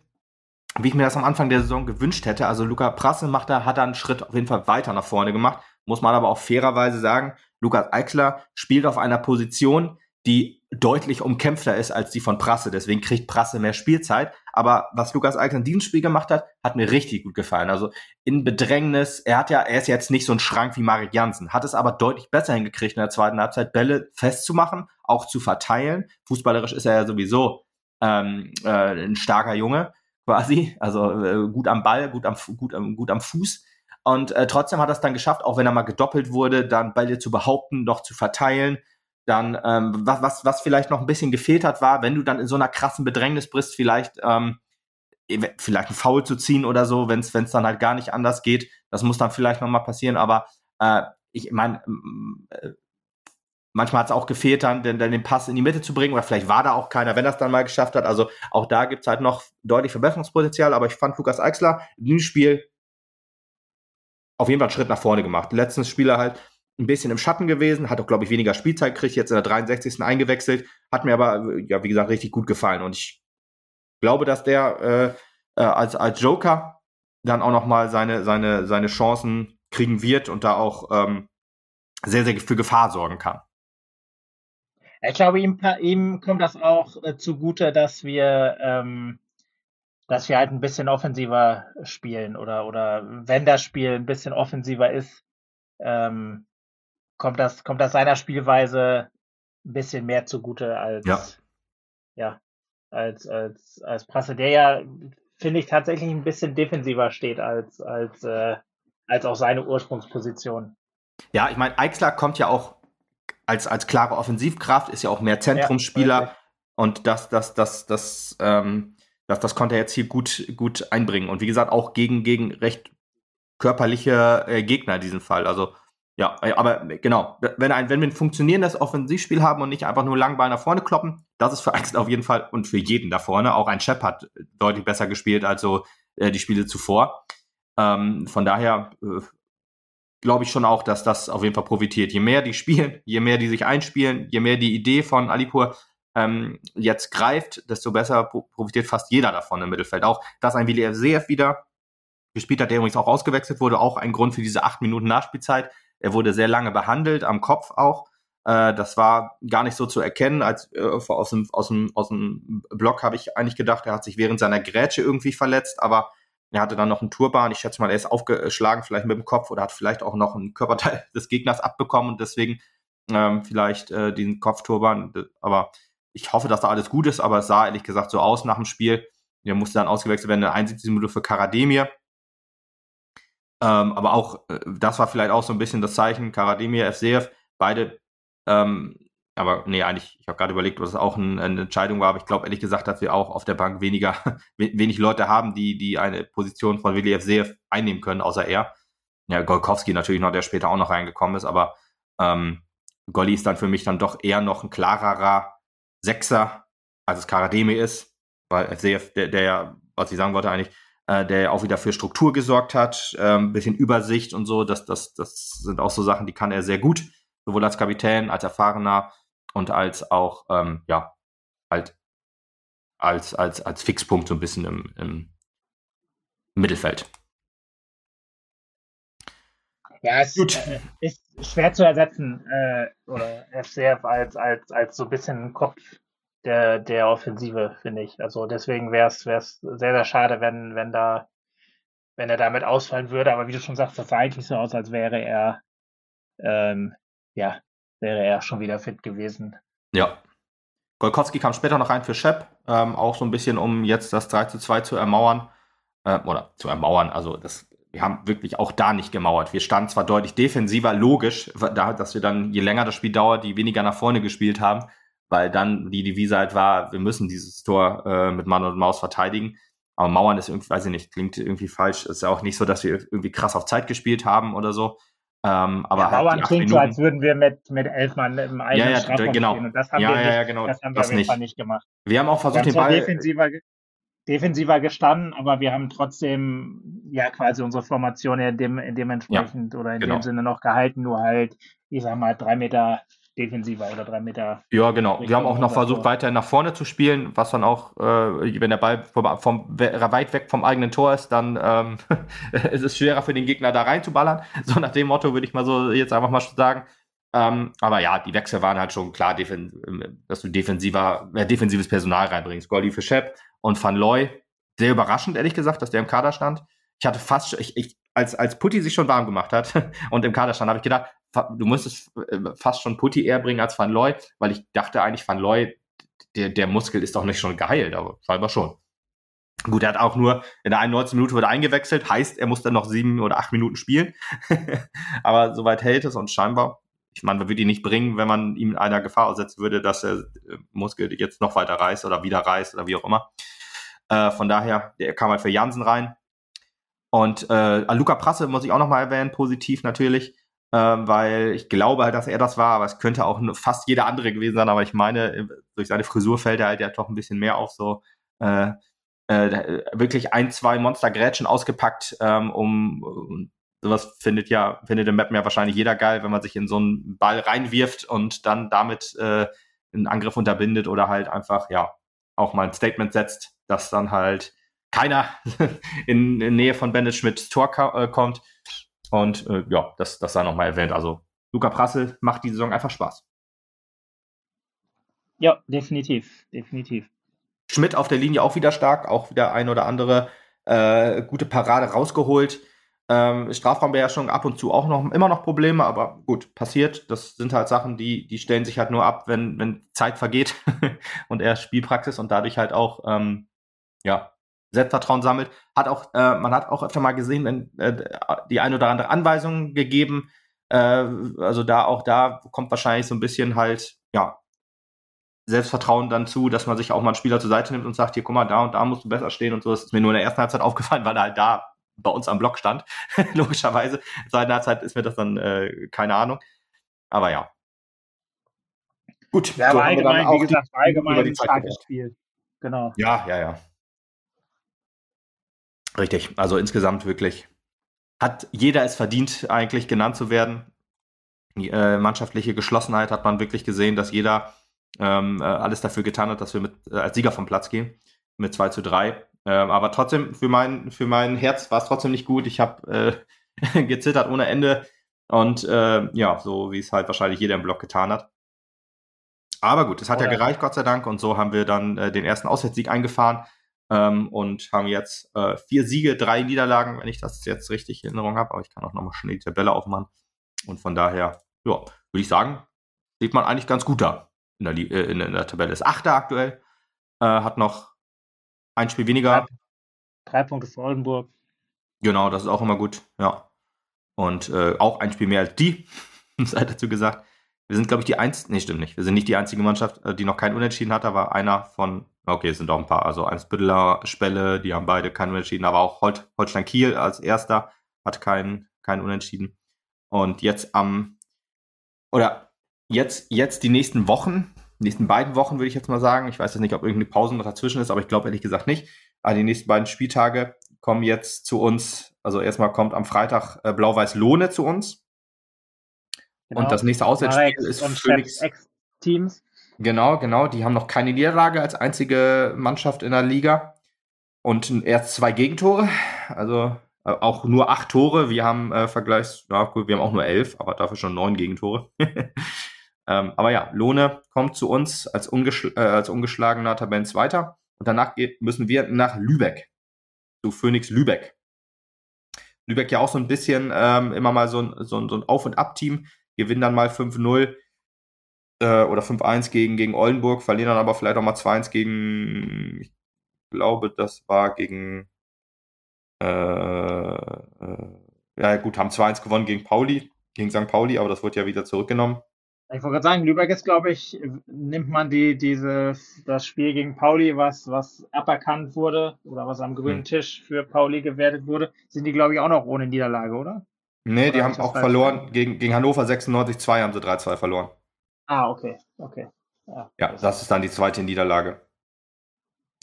[SPEAKER 1] wie ich mir das am Anfang der Saison gewünscht hätte. Also Luca Prasse macht da, hat da einen Schritt auf jeden Fall weiter nach vorne gemacht. Muss man aber auch fairerweise sagen, Lukas Eichler spielt auf einer Position, die deutlich umkämpfter ist als die von Prasse. Deswegen kriegt Prasse mehr Spielzeit. Aber was Lukas Eichler in diesem Spiel gemacht hat, hat mir richtig gut gefallen. Also in Bedrängnis, er hat ja, er ist jetzt nicht so ein Schrank wie Marek Jansen, hat es aber deutlich besser hingekriegt in der zweiten Halbzeit, Bälle festzumachen, auch zu verteilen. Fußballerisch ist er ja sowieso ähm, äh, ein starker Junge, quasi. Also äh, gut am Ball, gut am, gut, ähm, gut am Fuß. Und äh, trotzdem hat er es dann geschafft, auch wenn er mal gedoppelt wurde, dann Bälle zu behaupten, noch zu verteilen dann, ähm, was, was, was vielleicht noch ein bisschen gefehlt hat, war, wenn du dann in so einer krassen Bedrängnis bist, vielleicht, ähm, vielleicht ein Foul zu ziehen oder so, wenn es dann halt gar nicht anders geht. Das muss dann vielleicht nochmal passieren, aber äh, ich meine, äh, manchmal hat es auch gefehlt, dann den, den Pass in die Mitte zu bringen, oder vielleicht war da auch keiner, wenn das dann mal geschafft hat. Also auch da gibt es halt noch deutlich Verbesserungspotenzial, aber ich fand Lukas Eichsler im Spiel auf jeden Fall einen Schritt nach vorne gemacht. Letztens Spieler halt ein bisschen im Schatten gewesen, hat auch, glaube ich, weniger Spielzeit gekriegt, jetzt in der 63. eingewechselt, hat mir aber, ja, wie gesagt, richtig gut gefallen. Und ich glaube, dass der äh, äh, als, als Joker dann auch nochmal seine, seine, seine Chancen kriegen wird und da auch ähm, sehr, sehr für Gefahr sorgen kann.
[SPEAKER 2] Ich glaube, ihm, ihm kommt das auch äh, zugute, dass wir, ähm, dass wir halt ein bisschen offensiver spielen oder, oder wenn das Spiel ein bisschen offensiver ist, ähm, kommt das, kommt das seiner Spielweise ein bisschen mehr zugute als, ja, ja als, als, als Prasse, der ja, finde ich, tatsächlich ein bisschen defensiver steht als, als, äh, als auch seine Ursprungsposition.
[SPEAKER 1] Ja, ich meine, Eichsler kommt ja auch als, als klare Offensivkraft, ist ja auch mehr Zentrumsspieler ja, und das, das, das, das, ähm, das, das konnte er jetzt hier gut, gut einbringen. Und wie gesagt, auch gegen, gegen recht körperliche äh, Gegner in diesem Fall. Also ja, äh, aber genau, wenn, ein, wenn wir ein funktionierendes Offensivspiel haben und nicht einfach nur Langball nach vorne kloppen, das ist für Axel auf jeden Fall und für jeden da vorne. Auch ein Shep hat deutlich besser gespielt als so äh, die Spiele zuvor. Ähm, von daher äh, glaube ich schon auch, dass das auf jeden Fall profitiert. Je mehr die spielen, je mehr die sich einspielen, je mehr die Idee von Alipur ähm, jetzt greift, desto besser profitiert fast jeder davon im Mittelfeld. Auch, dass ein Willi Seef wieder gespielt hat, der übrigens auch ausgewechselt wurde, auch ein Grund für diese acht Minuten Nachspielzeit er wurde sehr lange behandelt, am Kopf auch. Äh, das war gar nicht so zu erkennen. Als äh, aus, dem, aus, dem, aus dem Block habe ich eigentlich gedacht, er hat sich während seiner Grätsche irgendwie verletzt, aber er hatte dann noch einen Turban. Ich schätze mal, er ist aufgeschlagen, vielleicht mit dem Kopf oder hat vielleicht auch noch einen Körperteil des Gegners abbekommen und deswegen ähm, vielleicht äh, diesen Kopfturban. Aber ich hoffe, dass da alles gut ist, aber es sah ehrlich gesagt so aus nach dem Spiel. Der musste dann ausgewechselt werden in der 71. Minute für Karademir. Ähm, aber auch, äh, das war vielleicht auch so ein bisschen das Zeichen, Karademir, FCF, beide, ähm, aber nee, eigentlich, ich habe gerade überlegt, was auch ein, eine Entscheidung war, aber ich glaube ehrlich gesagt, dass wir auch auf der Bank weniger, wenig Leute haben, die, die eine Position von Willi FCF einnehmen können, außer er. Ja, Golkowski natürlich noch, der später auch noch reingekommen ist, aber ähm, Golli ist dann für mich dann doch eher noch ein klarerer Sechser, als es Karademi ist, weil FCF, der, der ja, was ich sagen wollte eigentlich, äh, der auch wieder für Struktur gesorgt hat, ähm, bisschen Übersicht und so, das, das, das sind auch so Sachen, die kann er sehr gut, sowohl als Kapitän, als Erfahrener und als auch, ähm, ja, halt als, als, als Fixpunkt so ein bisschen im, im Mittelfeld.
[SPEAKER 2] Ja, es Gut. Ist schwer zu ersetzen, äh, oder FCF als, als, als so ein bisschen Kopf der, der Offensive, finde ich. Also deswegen wäre es sehr, sehr schade, wenn, wenn da, wenn er damit ausfallen würde. Aber wie du schon sagst, das sah eigentlich so aus, als wäre er, ähm, ja, wäre er schon wieder fit gewesen.
[SPEAKER 1] Ja. Golkowski kam später noch rein für Shep, ähm, auch so ein bisschen, um jetzt das 3 zu 2 zu ermauern. Äh, oder zu ermauern, also das wir haben wirklich auch da nicht gemauert. Wir standen zwar deutlich defensiver, logisch, da, dass wir dann, je länger das Spiel dauert, die weniger nach vorne gespielt haben, weil dann die Devise halt war, wir müssen dieses Tor äh, mit Mann und Maus verteidigen. Aber Mauern ist irgendwie, weiß ich nicht, klingt irgendwie falsch. Ist ja auch nicht so, dass wir irgendwie krass auf Zeit gespielt haben oder so.
[SPEAKER 2] Ähm, aber ja, halt Mauern klingt Minuten, so, als würden wir mit, mit elf Mann im eigenen
[SPEAKER 1] ja, ja, Strafraum
[SPEAKER 2] genau.
[SPEAKER 1] spielen.
[SPEAKER 2] Und das haben
[SPEAKER 1] ja,
[SPEAKER 2] wir,
[SPEAKER 1] ja, ja, genau.
[SPEAKER 2] das haben wir das auf jeden Fall nicht gemacht.
[SPEAKER 1] Wir haben auch versucht, den Ball.
[SPEAKER 2] Defensiver, defensiver gestanden, aber wir haben trotzdem ja quasi unsere Formation ja dem, dementsprechend ja, oder in genau. dem Sinne noch gehalten, nur halt, ich sag mal, drei Meter defensiver oder drei Meter.
[SPEAKER 1] Ja, genau. Wir haben auch noch versucht, weiter nach vorne zu spielen, was dann auch, äh, wenn der Ball vom, vom, weit weg vom eigenen Tor ist, dann ähm, ist es schwerer für den Gegner da reinzuballern. So nach dem Motto würde ich mal so jetzt einfach mal sagen. Ähm, aber ja, die Wechsel waren halt schon klar, dass du defensiver, äh, defensives Personal reinbringst. Goldi für Shep und Van Looy. Sehr überraschend, ehrlich gesagt, dass der im Kader stand. Ich hatte fast, ich, ich, als, als Putti sich schon warm gemacht hat und im Kader stand, habe ich gedacht, du müsstest äh, fast schon Putti eher bringen als Van Looy, weil ich dachte eigentlich, Van Looy, der, der Muskel ist doch nicht schon geheilt, aber scheinbar schon. Gut, er hat auch nur in der 91. Minute wurde eingewechselt, heißt, er muss dann noch sieben oder acht Minuten spielen. aber soweit hält es und scheinbar ich meine, man würde ihn nicht bringen, wenn man ihm einer Gefahr aussetzen würde, dass er äh, Muskel jetzt noch weiter reißt oder wieder reißt oder wie auch immer. Äh, von daher, der kam halt für Jansen rein. Und äh, Luca Prasse muss ich auch nochmal erwähnen, positiv natürlich, äh, weil ich glaube halt, dass er das war, aber es könnte auch fast jeder andere gewesen sein, aber ich meine, äh, durch seine Frisur fällt er halt ja doch ein bisschen mehr auf, so äh, äh, wirklich ein, zwei Monster-Grätschen ausgepackt, ähm, um sowas findet ja, findet im Map ja wahrscheinlich jeder geil, wenn man sich in so einen Ball reinwirft und dann damit äh, einen Angriff unterbindet oder halt einfach, ja, auch mal ein Statement setzt, dass dann halt keiner in, in Nähe von Bennett Schmidts Tor äh, kommt. Und äh, ja, das, das sei nochmal erwähnt. Also Luca Prassel macht die Saison einfach Spaß.
[SPEAKER 2] Ja, definitiv, definitiv.
[SPEAKER 1] Schmidt auf der Linie auch wieder stark, auch wieder ein oder andere äh, gute Parade rausgeholt. Ähm, Strafraumbeherrschung ab und zu auch noch immer noch Probleme, aber gut, passiert. Das sind halt Sachen, die, die stellen sich halt nur ab, wenn, wenn Zeit vergeht und er Spielpraxis und dadurch halt auch ähm, ja, Selbstvertrauen sammelt. Hat auch, äh, man hat auch öfter mal gesehen, wenn, äh, die eine oder andere Anweisung gegeben. Äh, also da auch da kommt wahrscheinlich so ein bisschen halt, ja, Selbstvertrauen dann zu, dass man sich auch mal einen Spieler zur Seite nimmt und sagt, hier, guck mal, da und da musst du besser stehen und so. Das ist mir nur in der ersten Halbzeit aufgefallen, weil er halt da bei uns am Block stand, logischerweise. Seit einer Zeit ist mir das dann äh, keine Ahnung. Aber ja.
[SPEAKER 2] Gut. Ja, aber allgemein, wie gesagt, allgemein ein starkes Spiel. Genau.
[SPEAKER 1] Ja, ja, ja. Richtig. Also insgesamt wirklich hat jeder es verdient, eigentlich genannt zu werden. Die äh, mannschaftliche Geschlossenheit hat man wirklich gesehen, dass jeder ähm, äh, alles dafür getan hat, dass wir mit, äh, als Sieger vom Platz gehen. Mit 2 zu 3. Ähm, aber trotzdem, für mein, für mein Herz war es trotzdem nicht gut. Ich habe äh, gezittert ohne Ende. Und äh, ja, so wie es halt wahrscheinlich jeder im Blog getan hat. Aber gut, es hat oh, ja gereicht, Gott sei Dank. Und so haben wir dann den ersten Auswärtssieg eingefahren ähm, und haben jetzt äh, vier Siege, drei Niederlagen, wenn ich das jetzt richtig in Erinnerung habe. Aber ich kann auch nochmal schnell die Tabelle aufmachen. Und von daher, ja, würde ich sagen, sieht man eigentlich ganz gut da in der, äh, in der Tabelle. Ist Achter aktuell, äh, hat noch ein Spiel weniger.
[SPEAKER 2] Drei, drei Punkte für Oldenburg.
[SPEAKER 1] Genau, das ist auch immer gut, ja. Und äh, auch ein Spiel mehr als die, sei dazu gesagt. Wir sind, glaube ich, die einzige, nee, stimmt nicht. Wir sind nicht die einzige Mannschaft, äh, die noch kein Unentschieden hat, aber einer von, okay, es sind auch ein paar, also Eimsbütteler, Spelle, die haben beide kein Unentschieden, aber auch Hol Holstein Kiel als erster hat kein, kein Unentschieden. Und jetzt am, oder jetzt, jetzt die nächsten Wochen, die nächsten beiden Wochen würde ich jetzt mal sagen, ich weiß jetzt nicht, ob irgendeine Pause noch dazwischen ist, aber ich glaube ehrlich gesagt nicht. Aber die nächsten beiden Spieltage kommen jetzt zu uns, also erstmal kommt am Freitag äh, Blau-Weiß Lohne zu uns. Genau. Und das nächste Auswärtsspiel ist Phoenix.
[SPEAKER 2] Teams.
[SPEAKER 1] Genau, genau. Die haben noch keine Niederlage als einzige Mannschaft in der Liga. Und erst zwei Gegentore. Also äh, auch nur acht Tore. Wir haben äh, Vergleichs, ja gut, wir haben auch nur elf, aber dafür schon neun Gegentore. ähm, aber ja, Lohne kommt zu uns als, ungeschl äh, als ungeschlagener Tabellenzweiter. Und danach müssen wir nach Lübeck. Zu Phoenix Lübeck. Lübeck ja auch so ein bisschen ähm, immer mal so ein, so ein, so ein Auf- und Ab-Team. Gewinnen dann mal 5-0 äh, oder 5-1 gegen, gegen Oldenburg, verlieren dann aber vielleicht auch mal 2-1 gegen, ich glaube, das war gegen äh, äh, ja gut, haben 2-1 gewonnen gegen Pauli, gegen St. Pauli, aber das wurde ja wieder zurückgenommen.
[SPEAKER 2] Ich wollte gerade sagen, Lübeck ist, glaube ich, nimmt man die, diese, das Spiel gegen Pauli, was, was aberkannt wurde oder was am grünen hm. Tisch für Pauli gewertet wurde, sind die, glaube ich, auch noch ohne Niederlage, oder?
[SPEAKER 1] Nee, oder die haben auch verloren. Gegen, gegen Hannover 96-2 haben sie 3-2 verloren.
[SPEAKER 2] Ah, okay, okay.
[SPEAKER 1] Ja, ja, das ist dann die zweite Niederlage.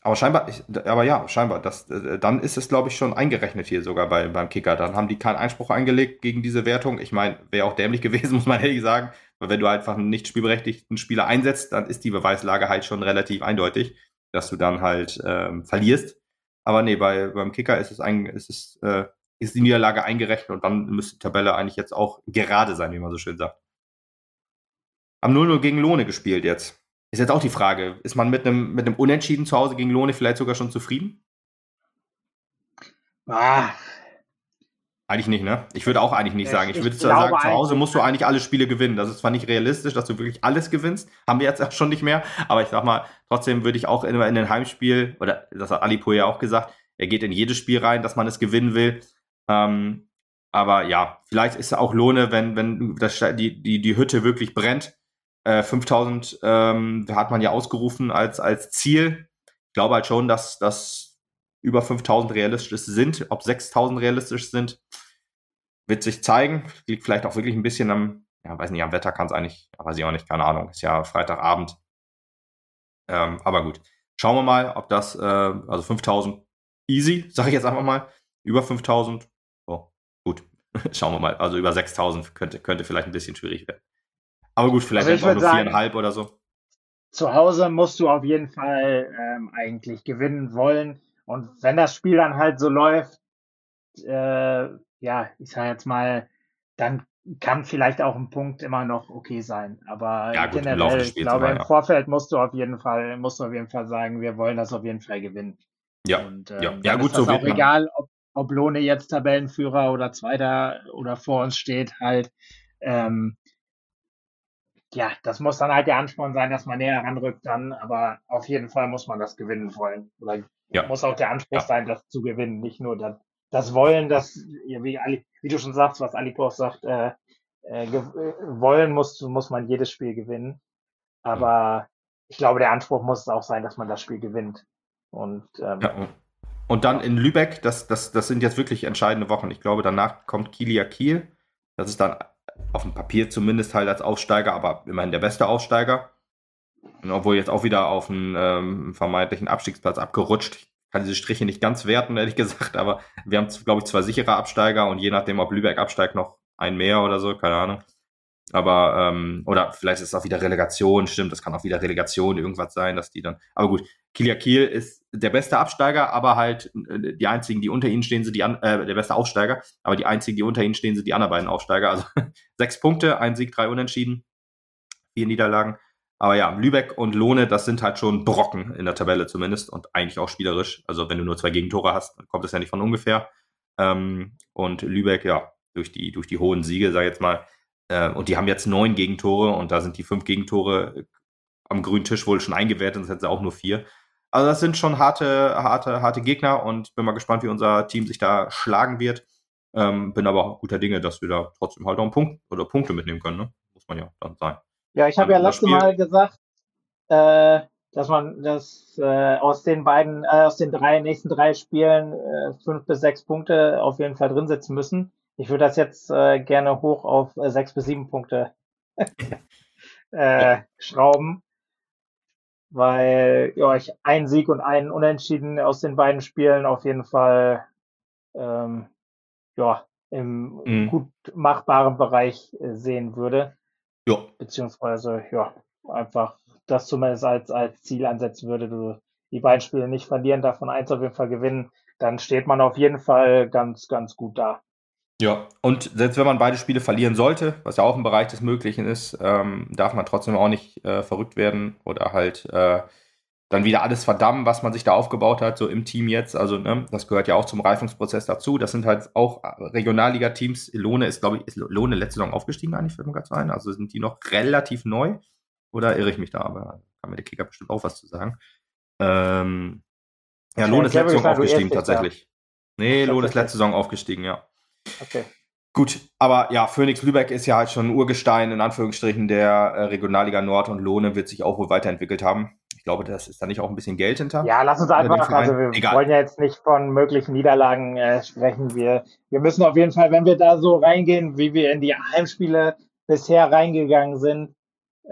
[SPEAKER 1] Aber scheinbar, ich, aber ja, scheinbar, das, äh, dann ist es, glaube ich, schon eingerechnet hier sogar bei, beim Kicker. Dann haben die keinen Einspruch eingelegt gegen diese Wertung. Ich meine, wäre auch dämlich gewesen, muss man ehrlich sagen. Weil wenn du einfach einen nicht spielberechtigten Spieler einsetzt, dann ist die Beweislage halt schon relativ eindeutig, dass du dann halt ähm, verlierst. Aber nee, bei, beim Kicker ist es, ein, ist, es äh, ist die Niederlage eingerechnet und dann müsste die Tabelle eigentlich jetzt auch gerade sein, wie man so schön sagt. Am 0-0 gegen Lohne gespielt jetzt. Ist jetzt auch die Frage, ist man mit einem, mit einem Unentschieden zu Hause gegen Lohne vielleicht sogar schon zufrieden?
[SPEAKER 2] Ah.
[SPEAKER 1] Eigentlich nicht, ne? Ich würde auch eigentlich nicht sagen. Ich, ich würde sagen, zu Hause musst du eigentlich alle Spiele gewinnen. Das ist zwar nicht realistisch, dass du wirklich alles gewinnst. Haben wir jetzt auch schon nicht mehr. Aber ich sag mal, trotzdem würde ich auch immer in ein Heimspiel, oder das hat Alipo ja auch gesagt, er geht in jedes Spiel rein, dass man es gewinnen will. Ähm, aber ja, vielleicht ist es auch Lohne, wenn, wenn das, die, die, die Hütte wirklich brennt 5000 äh, ähm, hat man ja ausgerufen als, als Ziel. Ich glaube halt schon, dass, dass über 5000 realistisch sind. Ob 6000 realistisch sind, wird sich zeigen. Liegt vielleicht auch wirklich ein bisschen am, ja, weiß nicht, am Wetter kann es eigentlich, weiß ich auch nicht, keine Ahnung. Ist ja Freitagabend. Ähm, aber gut. Schauen wir mal, ob das, äh, also 5000 easy, sage ich jetzt einfach mal. Über 5000, oh, gut. Schauen wir mal. Also über 6000 könnte, könnte vielleicht ein bisschen schwierig werden. Aber gut, vielleicht also auch nur viereinhalb oder so.
[SPEAKER 2] Zu Hause musst du auf jeden Fall ähm, eigentlich gewinnen wollen. Und wenn das Spiel dann halt so läuft, äh, ja, ich sag jetzt mal, dann kann vielleicht auch ein Punkt immer noch okay sein. Aber
[SPEAKER 1] ja, gut,
[SPEAKER 2] generell, ich glaube, im Vorfeld musst du auf jeden Fall, musst du auf jeden Fall sagen, wir wollen das auf jeden Fall gewinnen.
[SPEAKER 1] Ja,
[SPEAKER 2] Und, ähm, ja. ja gut, so wird auch egal, ob, ob Lohne jetzt Tabellenführer oder Zweiter oder vor uns steht, halt. Ähm, ja, das muss dann halt der Ansporn sein, dass man näher ranrückt dann, aber auf jeden Fall muss man das gewinnen wollen. Oder ja. muss auch der Anspruch ja. sein, das zu gewinnen, nicht nur das, das Wollen, das, wie, Ali, wie du schon sagst, was Alipov sagt, äh, äh, wollen muss, muss man jedes Spiel gewinnen. Aber ich glaube, der Anspruch muss auch sein, dass man das Spiel gewinnt. Und, ähm, ja.
[SPEAKER 1] und dann in Lübeck, das, das, das sind jetzt wirklich entscheidende Wochen. Ich glaube, danach kommt Kilia Kiel. Das ist dann auf dem Papier zumindest halt als Aufsteiger, aber immerhin der beste Aufsteiger. Und obwohl jetzt auch wieder auf einen ähm, vermeintlichen Abstiegsplatz abgerutscht. Ich kann diese Striche nicht ganz werten, ehrlich gesagt, aber wir haben, glaube ich, zwei sichere Absteiger und je nachdem, ob Lübeck absteigt, noch ein mehr oder so, keine Ahnung. Aber, ähm, oder vielleicht ist es auch wieder Relegation, stimmt, das kann auch wieder Relegation, irgendwas sein, dass die dann. Aber gut, Kilia Kiel ist der beste Absteiger, aber halt äh, die einzigen, die unter ihnen stehen, sind die an, äh, der beste Aufsteiger, aber die einzigen, die unter ihnen stehen, sind die anderen beiden Aufsteiger. Also sechs Punkte, ein Sieg, drei Unentschieden, vier Niederlagen. Aber ja, Lübeck und Lohne, das sind halt schon Brocken in der Tabelle zumindest und eigentlich auch spielerisch. Also wenn du nur zwei Gegentore hast, dann kommt es ja nicht von ungefähr. Ähm, und Lübeck, ja, durch die, durch die hohen Siege, sag ich jetzt mal, Äh, und die haben jetzt neun Gegentore und da sind die fünf Gegentore am grünen Tisch wohl schon eingewertet, sonst hätten sie auch nur vier. Also das sind schon harte, harte, harte Gegner und bin mal gespannt, wie unser Team sich da schlagen wird. Ähm, bin aber auch guter Dinge, dass wir da trotzdem halt auch einen Punkt oder Punkte mitnehmen können, ne? Muss man ja dann sein.
[SPEAKER 2] Ja, ich habe ja letztes Mal gesagt, äh, dass man das äh, aus den beiden, äh, aus den drei nächsten drei Spielen äh, fünf bis sechs Punkte auf jeden Fall drin sitzen müssen. Ich würde das jetzt äh, gerne hoch auf äh, sechs bis sieben Punkte äh, schrauben, weil ja, ich einen Sieg und einen Unentschieden aus den beiden Spielen auf jeden Fall ähm, ja, im mhm. gut machbaren Bereich äh, sehen würde. Ja. Beziehungsweise, ja, einfach das zumindest als, als Ziel ansetzen würde. Du die beiden Spiele nicht verlieren, davon eins auf jeden Fall gewinnen, dann steht man auf jeden Fall ganz, ganz gut da.
[SPEAKER 1] Ja, und selbst wenn man beide Spiele verlieren sollte, was ja auch im Bereich des Möglichen ist, ähm, darf man trotzdem auch nicht äh, verrückt werden oder halt äh, dann wieder alles verdammen, was man sich da aufgebaut hat, so im Team jetzt. Also, ne, das gehört ja auch zum Reifungsprozess dazu. Das sind halt auch Regionalliga-Teams. Lohne ist, glaube ich, ist Lohne letzte Saison aufgestiegen, eigentlich, fällt mir gerade ein. Also sind die noch relativ neu. Oder irre ich mich da? Aber kann mir der Kicker bestimmt auch was zu sagen. Ähm, ja, Lohn ist letzte Saison aufgestiegen, tatsächlich. Nee, Lohn ist letzte Saison aufgestiegen, ja. Okay. Gut, aber ja, Phoenix Lübeck ist ja halt schon ein Urgestein in Anführungsstrichen der äh, Regionalliga Nord und Lohne wird sich auch wohl weiterentwickelt haben glaube, das ist da nicht auch ein bisschen Geld hinter.
[SPEAKER 2] Ja, lass uns einfach, also wir Egal. wollen ja jetzt nicht von möglichen Niederlagen äh, sprechen. Wir, wir müssen auf jeden Fall, wenn wir da so reingehen, wie wir in die Heimspiele bisher reingegangen sind,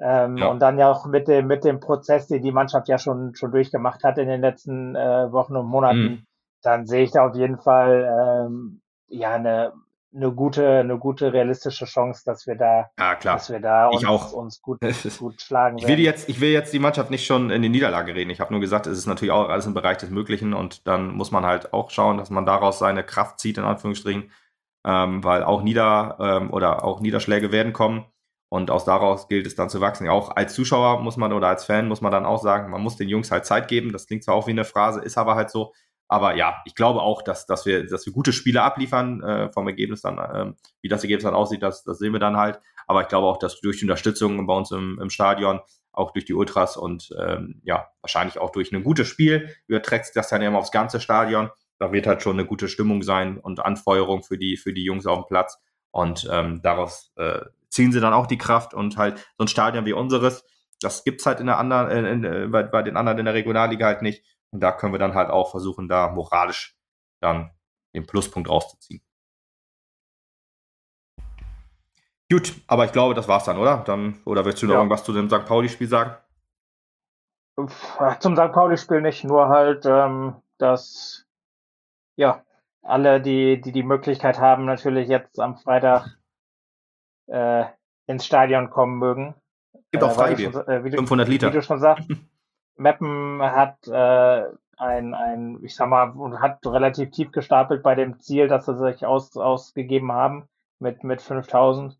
[SPEAKER 2] ähm, ja. und dann ja auch mit dem, mit dem Prozess, den die Mannschaft ja schon, schon durchgemacht hat in den letzten äh, Wochen und Monaten, mhm. dann sehe ich da auf jeden Fall ähm, ja eine eine gute, eine gute realistische Chance, dass wir da,
[SPEAKER 1] ja, klar.
[SPEAKER 2] dass wir da
[SPEAKER 1] uns,
[SPEAKER 2] uns gut, gut schlagen
[SPEAKER 1] ich will jetzt, ich will jetzt die Mannschaft nicht schon in die Niederlage reden. Ich habe nur gesagt, es ist natürlich auch alles im Bereich des Möglichen und dann muss man halt auch schauen, dass man daraus seine Kraft zieht, in Anführungsstrichen, ähm, weil auch Nieder- ähm, oder auch Niederschläge werden kommen und aus daraus gilt es dann zu wachsen. Auch als Zuschauer muss man oder als Fan muss man dann auch sagen, man muss den Jungs halt Zeit geben. Das klingt zwar auch wie eine Phrase, ist aber halt so. Aber ja, ich glaube auch, dass, dass, wir, dass wir gute Spiele abliefern äh, vom Ergebnis dann. Äh, wie das Ergebnis dann aussieht, das, das sehen wir dann halt. Aber ich glaube auch, dass durch die Unterstützung bei uns im, im Stadion, auch durch die Ultras und ähm, ja, wahrscheinlich auch durch ein gutes Spiel, überträgt sich das dann immer aufs ganze Stadion. Da wird halt schon eine gute Stimmung sein und Anfeuerung für die, für die Jungs auf dem Platz. Und ähm, daraus äh, ziehen sie dann auch die Kraft und halt so ein Stadion wie unseres, das gibt's halt in der anderen, äh, in, äh, bei, bei den anderen in der Regionalliga halt nicht. Und da können wir dann halt auch versuchen, da moralisch dann den Pluspunkt rauszuziehen. Gut, aber ich glaube, das war's dann, oder? Dann, oder willst du noch ja. irgendwas zu dem St. Pauli-Spiel sagen?
[SPEAKER 2] Zum St. Pauli-Spiel nicht, nur halt, ähm, dass ja alle, die, die die Möglichkeit haben, natürlich jetzt am Freitag äh, ins Stadion kommen mögen.
[SPEAKER 1] Gibt äh, auch Freibier. Äh, 500 Liter.
[SPEAKER 2] Wie du schon sagst. Meppen hat äh, ein, ein, ich sag mal, hat relativ tief gestapelt bei dem Ziel, das sie sich aus, ausgegeben haben mit, mit 5000.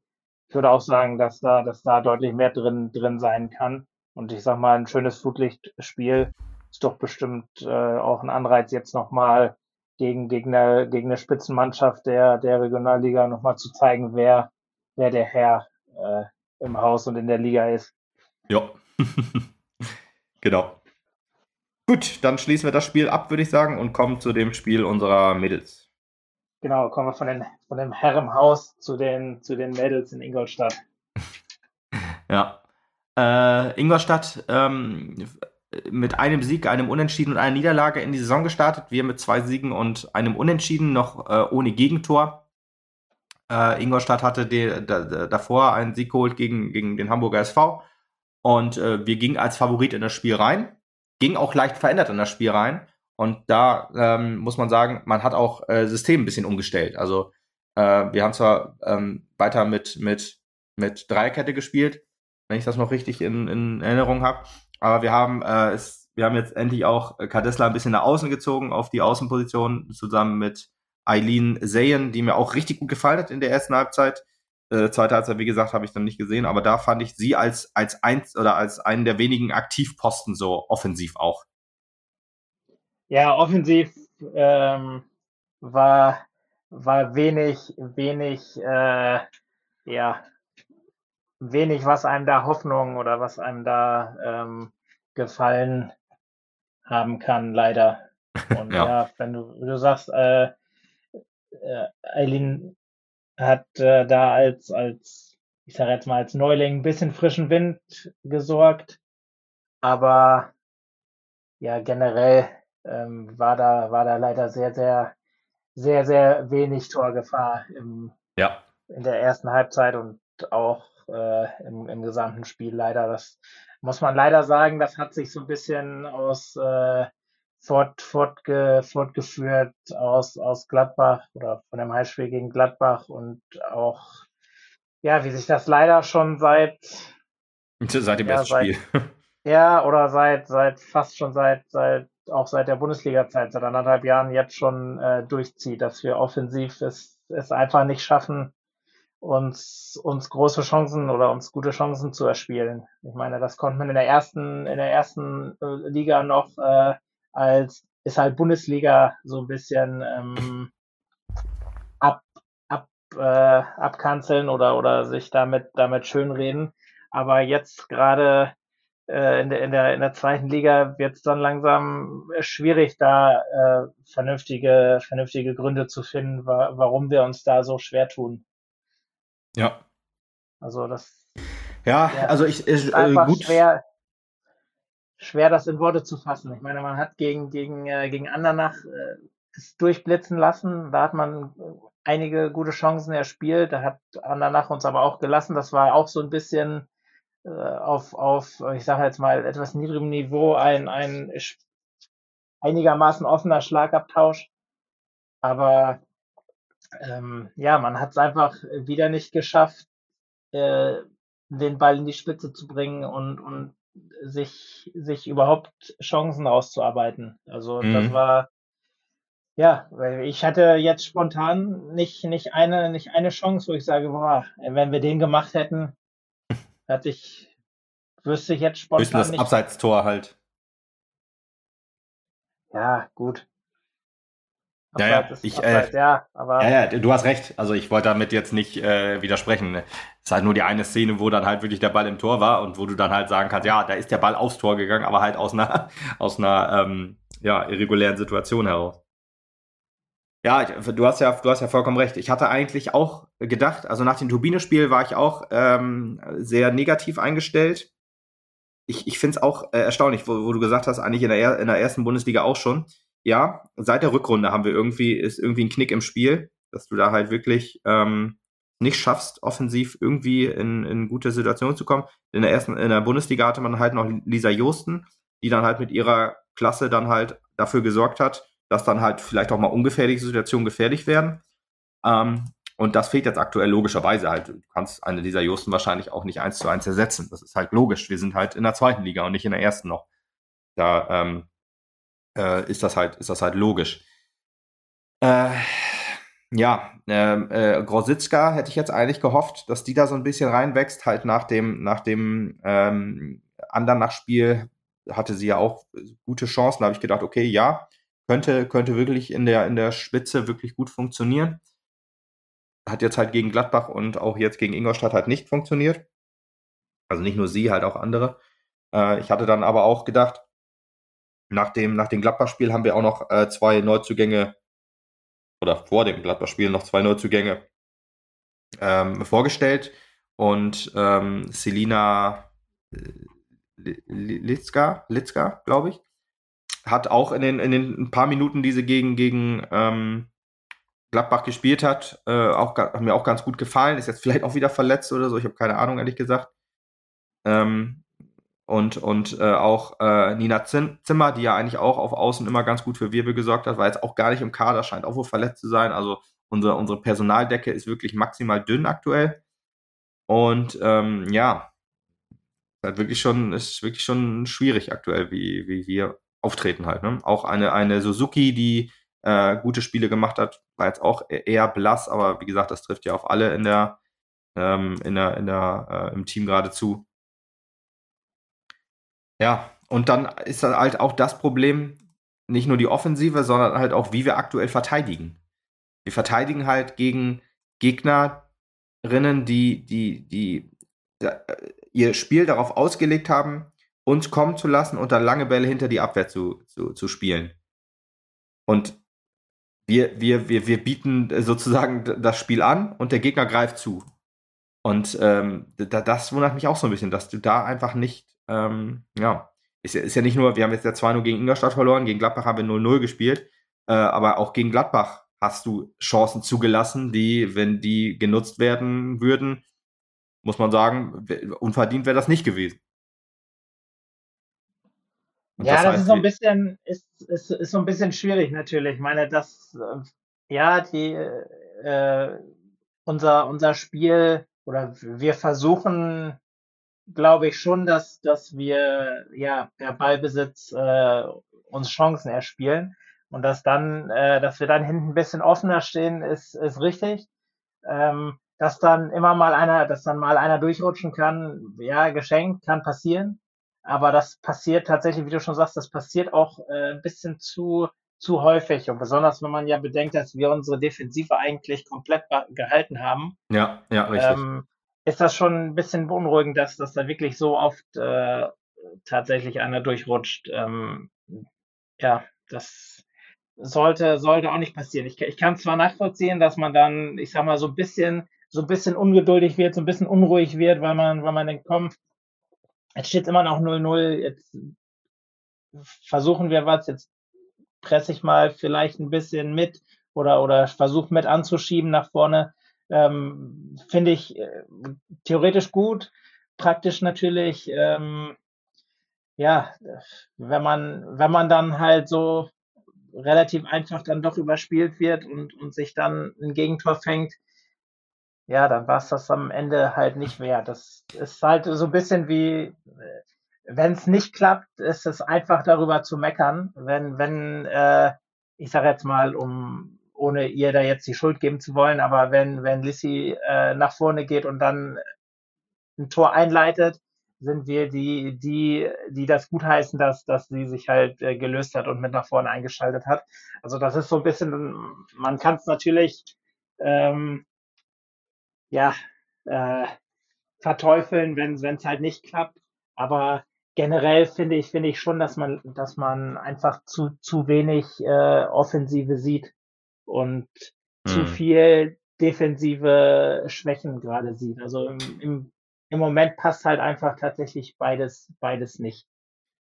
[SPEAKER 2] Ich würde auch sagen, dass da, dass da deutlich mehr drin, drin sein kann. Und ich sag mal, ein schönes Flutlichtspiel ist doch bestimmt äh, auch ein Anreiz, jetzt nochmal gegen, gegen, eine, gegen eine Spitzenmannschaft der, der Regionalliga nochmal zu zeigen, wer, wer der Herr äh, im Haus und in der Liga ist.
[SPEAKER 1] Ja. Genau. Gut, dann schließen wir das Spiel ab, würde ich sagen, und kommen zu dem Spiel unserer Mädels.
[SPEAKER 2] Genau, kommen wir von, den, von dem Herrenhaus zu den, zu den Mädels in Ingolstadt.
[SPEAKER 1] ja. Äh, Ingolstadt ähm, mit einem Sieg, einem Unentschieden und einer Niederlage in die Saison gestartet. Wir mit zwei Siegen und einem Unentschieden, noch äh, ohne Gegentor. Äh, Ingolstadt hatte die, da, davor einen Sieg geholt gegen, gegen den Hamburger SV. Und äh, wir gingen als Favorit in das Spiel rein, ging auch leicht verändert in das Spiel rein. Und da ähm, muss man sagen, man hat auch äh, System ein bisschen umgestellt. Also äh, wir haben zwar ähm, weiter mit, mit, mit Dreierkette gespielt, wenn ich das noch richtig in, in Erinnerung habe, aber wir haben äh, es, wir haben jetzt endlich auch Kadesla ein bisschen nach außen gezogen auf die Außenposition zusammen mit Eileen Zayen, die mir auch richtig gut gefallen hat in der ersten Halbzeit. Äh, zweite Halbzeit, wie gesagt, habe ich dann nicht gesehen, aber da fand ich sie als, als eins oder als einen der wenigen Aktivposten so offensiv auch.
[SPEAKER 2] Ja, offensiv ähm, war, war wenig, wenig, äh, ja, wenig, was einem da Hoffnung oder was einem da ähm, gefallen haben kann, leider. Und ja, ja wenn du, du sagst, äh, äh, Eileen hat äh, da als, als, ich sage jetzt mal, als Neuling ein bisschen frischen Wind gesorgt. Aber ja, generell ähm, war da, war da leider sehr, sehr, sehr, sehr wenig Torgefahr im,
[SPEAKER 1] ja.
[SPEAKER 2] in der ersten Halbzeit und auch äh, im, im gesamten Spiel leider. Das muss man leider sagen, das hat sich so ein bisschen aus äh, fort, fortge, fortgeführt aus, aus Gladbach oder von dem Heimspiel gegen Gladbach und auch, ja, wie sich das leider schon seit
[SPEAKER 1] seit dem ja, ersten Spiel.
[SPEAKER 2] ja, oder seit, seit fast schon seit, seit auch seit der Bundesliga-Zeit, seit anderthalb Jahren jetzt schon äh, durchzieht, dass wir offensiv es, es einfach nicht schaffen, uns, uns große Chancen oder uns gute Chancen zu erspielen. Ich meine, das konnte man in der ersten, in der ersten äh, Liga noch äh, als ist halt Bundesliga so ein bisschen ähm, ab, ab, äh, abkanzeln oder, oder sich damit, damit schönreden. Aber jetzt gerade äh, in, der, in, der, in der zweiten Liga wird es dann langsam schwierig, da äh, vernünftige, vernünftige Gründe zu finden, wa warum wir uns da so schwer tun.
[SPEAKER 1] Ja.
[SPEAKER 2] Also das.
[SPEAKER 1] Ja, ja also ich, ich
[SPEAKER 2] äh, gut. Schwer, schwer, das in Worte zu fassen. Ich meine, man hat gegen, gegen, äh, gegen Andernach äh, durchblitzen lassen. Da hat man einige gute Chancen erspielt. Da hat Andernach uns aber auch gelassen. Das war auch so ein bisschen äh, auf, auf, ich sage jetzt mal, etwas niedrigem Niveau ein, ein einigermaßen offener Schlagabtausch. Aber ähm, ja, man hat es einfach wieder nicht geschafft, äh, den Ball in die Spitze zu bringen und, und sich, sich überhaupt Chancen auszuarbeiten. Also mhm. das war, ja, ich hatte jetzt spontan nicht, nicht eine, nicht eine Chance, wo ich sage, boah, wenn wir den gemacht hätten, hatte ich, wüsste ich jetzt spontan
[SPEAKER 1] Höchstens das. Abseitstor halt.
[SPEAKER 2] Ja, gut.
[SPEAKER 1] Ja, ja, ich,
[SPEAKER 2] Abseits, äh, ja, aber
[SPEAKER 1] ja, ja, du hast recht. Also ich wollte damit jetzt nicht äh, widersprechen. Es ist halt nur die eine Szene, wo dann halt wirklich der Ball im Tor war und wo du dann halt sagen kannst, ja, da ist der Ball aufs Tor gegangen, aber halt aus einer, aus einer ähm, ja, irregulären Situation heraus. Ja, du hast ja, du hast ja vollkommen recht. Ich hatte eigentlich auch gedacht, also nach dem Turbine-Spiel war ich auch ähm, sehr negativ eingestellt. Ich, ich finde es auch äh, erstaunlich, wo, wo du gesagt hast, eigentlich in der, in der ersten Bundesliga auch schon ja, seit der Rückrunde haben wir irgendwie, ist irgendwie ein Knick im Spiel, dass du da halt wirklich ähm, nicht schaffst, offensiv irgendwie in, in gute Situationen zu kommen. In der ersten, in der Bundesliga hatte man halt noch Lisa Josten, die dann halt mit ihrer Klasse dann halt dafür gesorgt hat, dass dann halt vielleicht auch mal ungefährliche Situationen gefährlich werden. Ähm, und das fehlt jetzt aktuell logischerweise halt. Du kannst eine Lisa Josten wahrscheinlich auch nicht eins zu eins ersetzen. Das ist halt logisch. Wir sind halt in der zweiten Liga und nicht in der ersten noch. Da ähm, äh, ist das halt, ist das halt logisch. Äh, ja, ähm, äh, Grositzka hätte ich jetzt eigentlich gehofft, dass die da so ein bisschen reinwächst, halt nach dem, nach dem ähm, Andernach-Spiel hatte sie ja auch gute Chancen. Da habe ich gedacht, okay, ja, könnte, könnte wirklich in der, in der Spitze wirklich gut funktionieren. Hat jetzt halt gegen Gladbach und auch jetzt gegen Ingolstadt halt nicht funktioniert. Also nicht nur sie, halt auch andere. Äh, ich hatte dann aber auch gedacht, nach dem, nach dem Gladbach-Spiel haben wir auch noch äh, zwei Neuzugänge oder vor dem Gladbach-Spiel noch zwei Neuzugänge ähm, vorgestellt. Und ähm, Selina äh, Litzka, Litzka glaube ich, hat auch in den, in den paar Minuten, die sie gegen, gegen ähm, Gladbach gespielt hat, äh, auch, hat mir auch ganz gut gefallen. Ist jetzt vielleicht auch wieder verletzt oder so, ich habe keine Ahnung, ehrlich gesagt. Ähm, und, und äh, auch äh, Nina Zimmer, die ja eigentlich auch auf Außen immer ganz gut für Wirbel gesorgt hat, war jetzt auch gar nicht im Kader, scheint auch wohl verletzt zu sein. Also unsere, unsere Personaldecke ist wirklich maximal dünn aktuell. Und ähm, ja, halt wirklich schon, ist wirklich schon schwierig aktuell, wie, wie wir auftreten halt. Ne? Auch eine, eine Suzuki, die äh, gute Spiele gemacht hat, war jetzt auch e-, eher blass, aber wie gesagt, das trifft ja auf alle in der, ähm, in der, in der, äh, im Team geradezu. Ja, und dann ist halt auch das Problem, nicht nur die Offensive, sondern halt auch, wie wir aktuell verteidigen. Wir verteidigen halt gegen Gegnerinnen, die, die, die äh, ihr Spiel darauf ausgelegt haben, uns kommen zu lassen und dann lange Bälle hinter die Abwehr zu, zu, zu spielen. Und wir, wir, wir, wir bieten sozusagen das Spiel an und der Gegner greift zu. Und ähm, da, das wundert mich auch so ein bisschen, dass du da einfach nicht, ähm, ja, ist ja, ist ja nicht nur, wir haben jetzt ja 2-0 gegen Ingolstadt verloren, gegen Gladbach haben wir 0-0 gespielt, äh, aber auch gegen Gladbach hast du Chancen zugelassen, die, wenn die genutzt werden würden, muss man sagen, unverdient wäre das nicht gewesen.
[SPEAKER 2] Und ja, das, das ist so ein bisschen, ist, ist, ist so ein bisschen schwierig natürlich. Ich meine, das, äh, ja, die, äh, unser, unser Spiel oder wir versuchen, glaube ich schon, dass, dass wir, ja, per Ballbesitz, äh, uns Chancen erspielen. Und dass dann, äh, dass wir dann hinten ein bisschen offener stehen, ist, ist richtig. Ähm, dass dann immer mal einer, dass dann mal einer durchrutschen kann, ja, geschenkt, kann passieren. Aber das passiert tatsächlich, wie du schon sagst, das passiert auch äh, ein bisschen zu, zu häufig. Und besonders, wenn man ja bedenkt, dass wir unsere Defensive eigentlich komplett gehalten haben.
[SPEAKER 1] Ja, ja, richtig. Ähm,
[SPEAKER 2] ist das schon ein bisschen beunruhigend, dass, dass da wirklich so oft äh, tatsächlich einer durchrutscht. Ähm, ja, das sollte, sollte auch nicht passieren. Ich, ich kann zwar nachvollziehen, dass man dann, ich sag mal, so ein bisschen, so ein bisschen ungeduldig wird, so ein bisschen unruhig wird, weil man, weil man denkt, komm, Jetzt steht immer noch 0-0. Jetzt versuchen wir was. Jetzt presse ich mal vielleicht ein bisschen mit oder, oder versuche mit anzuschieben nach vorne. Ähm, Finde ich äh, theoretisch gut, praktisch natürlich. Ähm, ja, wenn man, wenn man dann halt so relativ einfach dann doch überspielt wird und, und sich dann ein Gegentor fängt, ja, dann war es das am Ende halt nicht wert. Das ist halt so ein bisschen wie, wenn es nicht klappt, ist es einfach darüber zu meckern. Wenn, wenn, äh, ich sage jetzt mal, um ohne ihr da jetzt die Schuld geben zu wollen, aber wenn, wenn Lissy äh, nach vorne geht und dann ein Tor einleitet, sind wir die, die, die das gutheißen, dass, dass sie sich halt äh, gelöst hat und mit nach vorne eingeschaltet hat. Also das ist so ein bisschen, man kann es natürlich ähm, ja, äh, verteufeln, wenn es halt nicht klappt. Aber generell finde ich, finde ich schon, dass man, dass man einfach zu, zu wenig äh, Offensive sieht und hm. zu viel defensive Schwächen gerade sieht. Also im, im, im Moment passt halt einfach tatsächlich beides, beides nicht.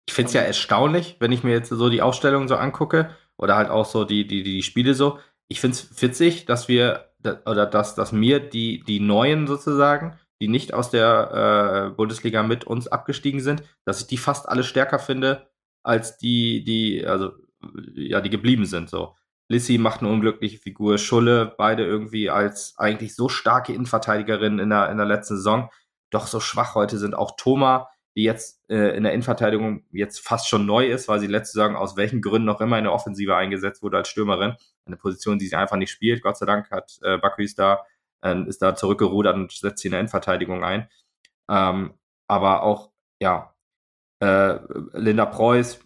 [SPEAKER 1] Ich finde es ja erstaunlich, wenn ich mir jetzt so die Aufstellung so angucke oder halt auch so die, die, die Spiele so. Ich finde es witzig, dass wir oder dass, dass mir die, die Neuen sozusagen, die nicht aus der äh, Bundesliga mit uns abgestiegen sind, dass ich die fast alle stärker finde, als die, die, also ja, die geblieben sind. So. Lissy macht eine unglückliche Figur, Schulle, beide irgendwie als eigentlich so starke Innenverteidigerin in der, in der letzten Saison, doch so schwach heute sind. Auch Thoma, die jetzt äh, in der Innenverteidigung jetzt fast schon neu ist, weil sie letzte Saison aus welchen Gründen noch immer in der Offensive eingesetzt wurde als Stürmerin eine Position, die sie einfach nicht spielt. Gott sei Dank hat äh, Bakris da, äh, ist da zurückgerudert und setzt sie in der Endverteidigung ein. Ähm, aber auch, ja, äh, Linda Preuß,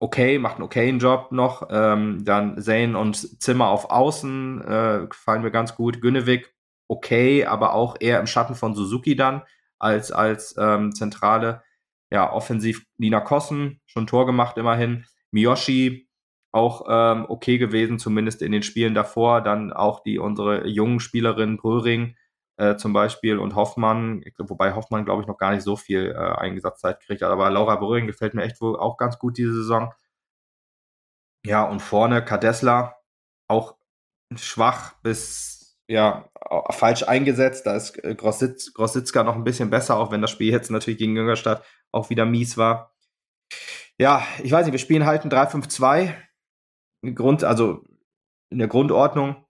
[SPEAKER 1] okay, macht einen okayen Job noch. Ähm, dann Zane und Zimmer auf Außen äh, fallen mir ganz gut. Günnewig, okay, aber auch eher im Schatten von Suzuki dann als, als ähm, Zentrale. Ja, offensiv Nina Kossen, schon Tor gemacht immerhin. Miyoshi, auch ähm, okay gewesen, zumindest in den Spielen davor. Dann auch die unsere jungen Spielerinnen Bröhring äh, zum Beispiel und Hoffmann, wobei Hoffmann, glaube ich, noch gar nicht so viel äh, Eingesatzzeit kriegt, aber Laura Bröhring gefällt mir echt wohl auch ganz gut diese Saison. Ja, und vorne Kadesla auch schwach bis ja falsch eingesetzt. Da ist äh, Grossitz, Grossitzka noch ein bisschen besser, auch wenn das Spiel jetzt natürlich gegen Jüngerstadt auch wieder mies war. Ja, ich weiß nicht, wir spielen halt ein 3-5-2 Grund, also in der Grundordnung.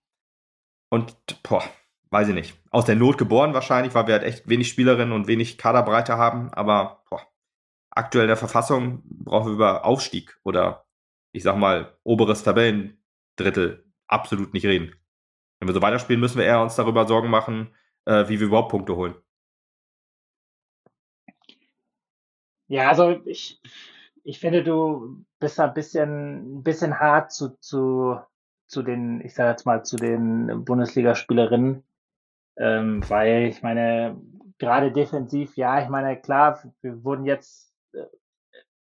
[SPEAKER 1] Und, boah, weiß ich nicht. Aus der Not geboren wahrscheinlich, weil wir halt echt wenig Spielerinnen und wenig Kaderbreite haben. Aber, boah, aktuell in der Verfassung brauchen wir über Aufstieg oder, ich sag mal, oberes Tabellendrittel absolut nicht reden. Wenn wir so weiterspielen, müssen wir eher uns darüber Sorgen machen, äh, wie wir überhaupt Punkte holen.
[SPEAKER 2] Ja, also ich, ich finde, du bist ein bisschen, ein bisschen hart zu, zu, zu den, ich sage jetzt mal, zu den Bundesligaspielerinnen, ähm, weil ich meine, gerade defensiv, ja, ich meine, klar, wir wurden jetzt äh,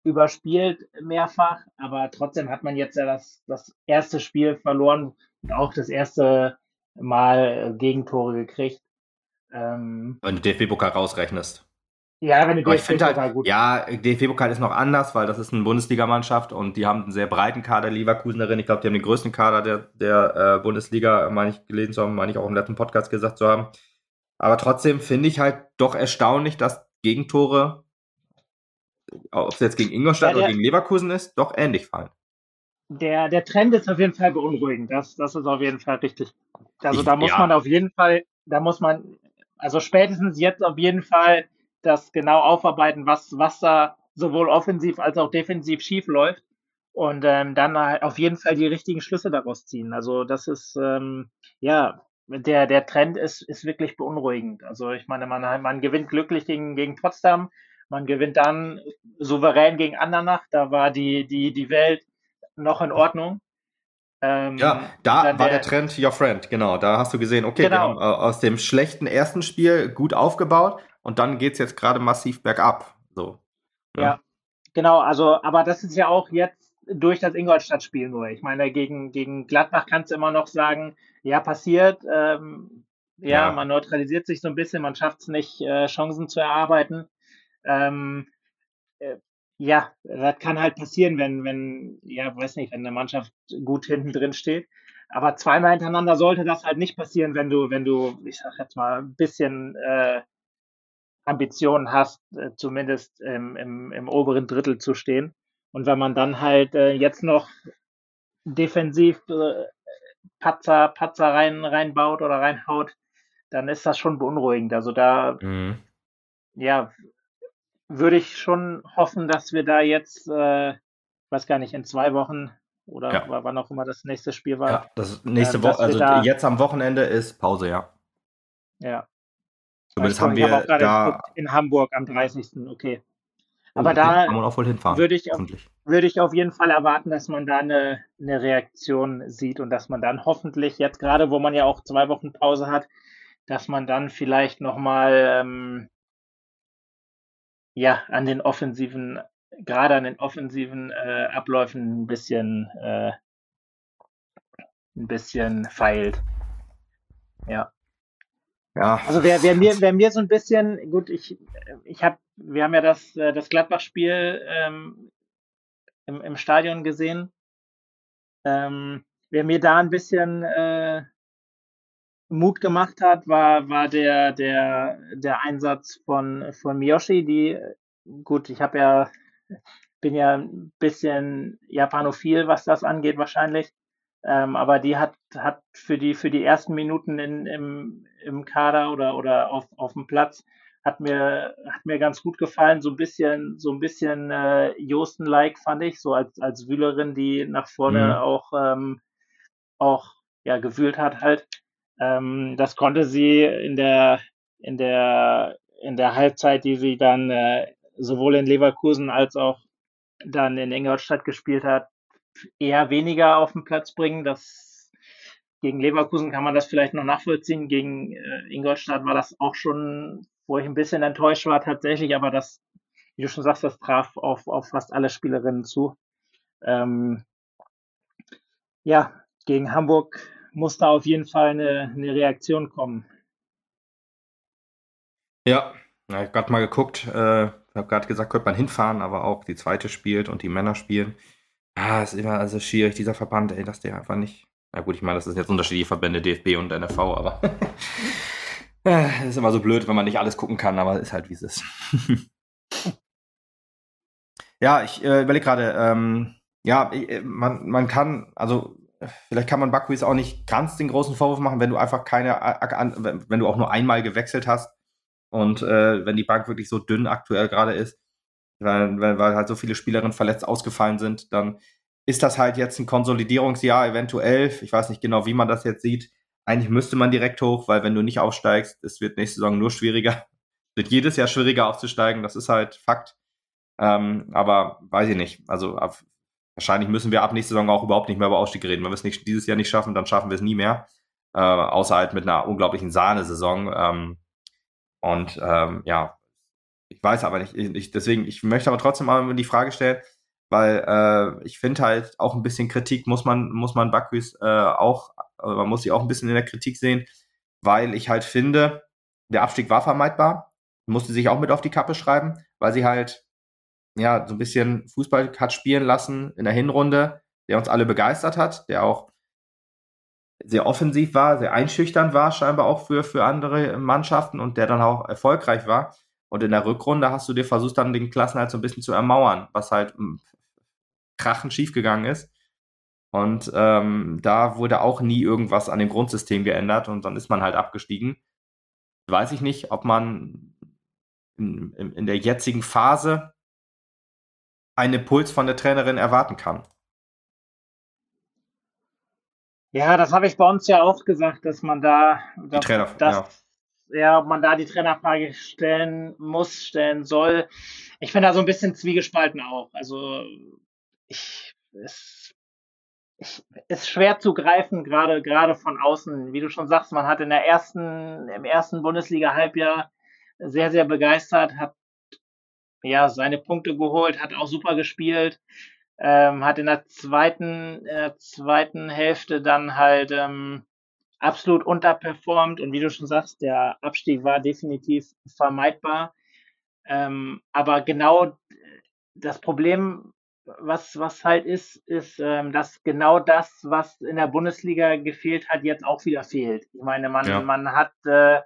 [SPEAKER 2] überspielt mehrfach, aber trotzdem hat man jetzt ja das, das erste Spiel verloren und auch das erste Mal Gegentore gekriegt.
[SPEAKER 1] Ähm, Wenn du DFB-Pokal rausrechnest.
[SPEAKER 2] Ja, wenn du
[SPEAKER 1] DFB-Pokal halt, gut. Ja, DFB-Pokal ist noch anders, weil das ist eine Bundesligamannschaft und die haben einen sehr breiten Kader, Leverkusen darin. Ich glaube, die haben den größten Kader der, der äh, Bundesliga, meine ich gelesen zu haben, meine ich auch im letzten Podcast gesagt zu haben. Aber trotzdem finde ich halt doch erstaunlich, dass Gegentore, ob es jetzt gegen Ingolstadt ja, oder gegen Leverkusen ist, doch ähnlich fallen.
[SPEAKER 2] Der, der Trend ist auf jeden Fall beunruhigend. Das, das ist auf jeden Fall richtig. Also ich, da muss ja. man auf jeden Fall, da muss man, also spätestens jetzt auf jeden Fall das genau aufarbeiten, was, was da sowohl offensiv als auch defensiv schief läuft und ähm, dann halt auf jeden Fall die richtigen Schlüsse daraus ziehen. Also das ist ähm, ja der der Trend ist ist wirklich beunruhigend. Also ich meine, man man gewinnt glücklich gegen gegen Potsdam, man gewinnt dann souverän gegen Andernach. Da war die die die Welt noch in Ordnung.
[SPEAKER 1] Ähm, ja, da war der, der, Trend your friend, genau. Da hast du gesehen, okay, genau. wir haben äh, aus dem schlechten ersten Spiel gut aufgebaut und dann geht es jetzt gerade massiv bergab. So.
[SPEAKER 2] Ja. ja. genau, also, aber das ist ja auch jetzt durch das Ingolstadt-Spiel nur. Ich meine, gegen, gegen Gladbach kannst du immer noch sagen, ja, passiert, ähm, ja, ja, man neutralisiert sich so ein bisschen, man schafft es nicht, äh, Chancen zu erarbeiten. Ähm, äh, ja, das kann halt passieren, wenn, wenn, ja, weiß nicht, wenn eine Mannschaft gut hinten drin steht. Aber zweimal hintereinander sollte das halt nicht passieren, wenn du, wenn du, ich sag jetzt mal, ein bisschen äh, Ambitionen hast, äh, zumindest im, im, im oberen Drittel zu stehen. Und wenn man dann halt äh, jetzt noch defensiv äh, Patzer, Patzer rein, reinbaut oder reinhaut, dann ist das schon beunruhigend. Also da, mhm. ja, würde ich schon hoffen, dass wir da jetzt, äh, weiß gar nicht, in zwei Wochen oder ja. wann auch immer das nächste Spiel war. Ja,
[SPEAKER 1] das nächste äh, Woche, also da, jetzt am Wochenende ist Pause, ja.
[SPEAKER 2] Ja,
[SPEAKER 1] Zumindest haben wir da
[SPEAKER 2] in Hamburg am 30. Okay. Aber da würde ich, auf, würde ich auf jeden Fall erwarten, dass man da eine, eine Reaktion sieht und dass man dann hoffentlich jetzt gerade, wo man ja auch zwei Wochen Pause hat, dass man dann vielleicht nochmal ähm, ja an den offensiven, gerade an den offensiven äh, Abläufen ein bisschen äh, ein bisschen feilt. Ja. Ja. Also wer, wer mir, wer mir so ein bisschen, gut, ich, ich habe, wir haben ja das, äh, das Gladbach-Spiel ähm, im, im Stadion gesehen. Ähm, wer mir da ein bisschen äh, Mut gemacht hat, war, war der, der, der Einsatz von, von Miyoshi, die, gut, ich habe ja, bin ja ein bisschen japanophil, was das angeht wahrscheinlich. Ähm, aber die hat, hat für die, für die ersten Minuten in, im, im Kader oder, oder auf, auf dem Platz hat mir, hat mir ganz gut gefallen. So ein bisschen, so ein bisschen äh, Josten-like fand ich, so als, als Wühlerin, die nach vorne mhm. auch, ähm, auch ja, gewühlt hat halt. Ähm, das konnte sie in der, in der, in der Halbzeit, die sie dann äh, sowohl in Leverkusen als auch dann in Ingolstadt gespielt hat, eher weniger auf den Platz bringen. Das gegen Leverkusen kann man das vielleicht noch nachvollziehen. Gegen äh, Ingolstadt war das auch schon, wo ich ein bisschen enttäuscht war tatsächlich, aber das, wie du schon sagst, das traf auf, auf fast alle Spielerinnen zu. Ähm, ja, gegen Hamburg muss da auf jeden Fall eine, eine Reaktion kommen.
[SPEAKER 1] Ja, ich habe gerade mal geguckt, äh, habe gerade gesagt, könnte man hinfahren, aber auch die zweite spielt und die Männer spielen. Ah, ist immer also schwierig, dieser Verband, ey, dass der einfach nicht. Na gut, ich meine, das sind jetzt unterschiedliche Verbände, DFB und NFV, aber ist immer so blöd, wenn man nicht alles gucken kann, aber ist halt wie es ist. ja, ich äh, überlege gerade, ähm, ja, äh, man, man kann, also vielleicht kann man Bakuis auch nicht ganz den großen Vorwurf machen, wenn du einfach keine, wenn du auch nur einmal gewechselt hast und äh, wenn die Bank wirklich so dünn aktuell gerade ist, weil, weil, weil halt so viele Spielerinnen verletzt ausgefallen sind, dann ist das halt jetzt ein Konsolidierungsjahr eventuell. Ich weiß nicht genau, wie man das jetzt sieht. Eigentlich müsste man direkt hoch, weil wenn du nicht aufsteigst, es wird nächste Saison nur schwieriger. Es wird jedes Jahr schwieriger aufzusteigen, das ist halt Fakt. Ähm, aber weiß ich nicht. Also ab, wahrscheinlich müssen wir ab nächste Saison auch überhaupt nicht mehr über Aufstieg reden. Wenn wir es nicht, dieses Jahr nicht schaffen, dann schaffen wir es nie mehr. Äh, außer halt mit einer unglaublichen Sahnesaison. Ähm, Und ähm, ja, ich weiß aber nicht, ich, deswegen, ich möchte aber trotzdem mal die Frage stellen, weil äh, ich finde halt auch ein bisschen Kritik muss man, muss man Baküs äh, auch, also man muss sie auch ein bisschen in der Kritik sehen, weil ich halt finde, der Abstieg war vermeidbar, musste sich auch mit auf die Kappe schreiben, weil sie halt ja so ein bisschen Fußball hat spielen lassen in der Hinrunde, der uns alle begeistert hat, der auch sehr offensiv war, sehr einschüchternd war, scheinbar auch für, für andere Mannschaften und der dann auch erfolgreich war. Und in der Rückrunde hast du dir versucht, dann den Klassen halt so ein bisschen zu ermauern, was halt hm, krachend schiefgegangen ist. Und ähm, da wurde auch nie irgendwas an dem Grundsystem geändert und dann ist man halt abgestiegen. Weiß ich nicht, ob man in, in, in der jetzigen Phase einen Impuls von der Trainerin erwarten kann.
[SPEAKER 2] Ja, das habe ich bei uns ja auch gesagt, dass man da,
[SPEAKER 1] dass, Trainer,
[SPEAKER 2] dass, ja. Ja, man da die Trainerfrage stellen muss, stellen soll. Ich bin da so ein bisschen zwiegespalten auch. Also ich, es, ich, ist schwer zu greifen, gerade gerade von außen. Wie du schon sagst, man hat in der ersten, im ersten Bundesliga-Halbjahr sehr, sehr begeistert, hat ja seine Punkte geholt, hat auch super gespielt ähm, hat in der zweiten, äh, zweiten Hälfte dann halt ähm, absolut unterperformt und wie du schon sagst, der Abstieg war definitiv vermeidbar. Ähm, aber genau das Problem, was, was halt ist, ist, ähm, dass genau das, was in der Bundesliga gefehlt hat, jetzt auch wieder fehlt. Ich meine, man, ja. man hat äh,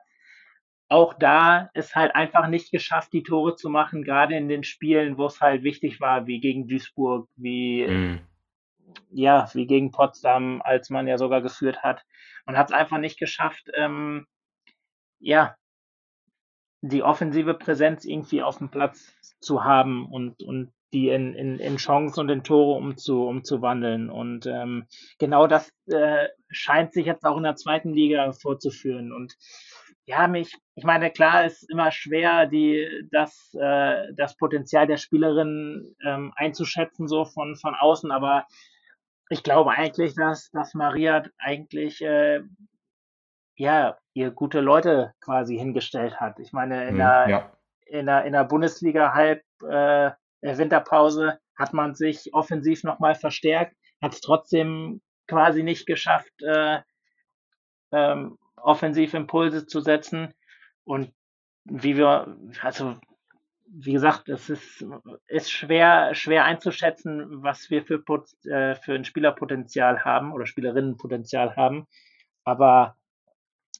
[SPEAKER 2] auch da es halt einfach nicht geschafft, die Tore zu machen, gerade in den Spielen, wo es halt wichtig war, wie gegen Duisburg, wie mhm. Ja, wie gegen Potsdam, als man ja sogar geführt hat. Man hat es einfach nicht geschafft, ähm, ja, die offensive Präsenz irgendwie auf dem Platz zu haben und, und die in, in, in Chancen und in Tore umzu, umzuwandeln. Und ähm, genau das äh, scheint sich jetzt auch in der zweiten Liga vorzuführen. Und ja, mich, ich meine, klar ist immer schwer, die, das, äh, das Potenzial der Spielerin ähm, einzuschätzen, so von, von außen, aber ich glaube eigentlich, dass, dass Maria eigentlich äh, ja, ihr gute Leute quasi hingestellt hat. Ich meine, in, mhm, der, ja. in, der, in der Bundesliga halb äh, Winterpause hat man sich offensiv nochmal verstärkt, hat es trotzdem quasi nicht geschafft, äh, ähm, Offensivimpulse zu setzen. Und wie wir, also wie gesagt, es ist, ist schwer, schwer einzuschätzen, was wir für, äh, für ein Spielerpotenzial haben oder Spielerinnenpotenzial haben. Aber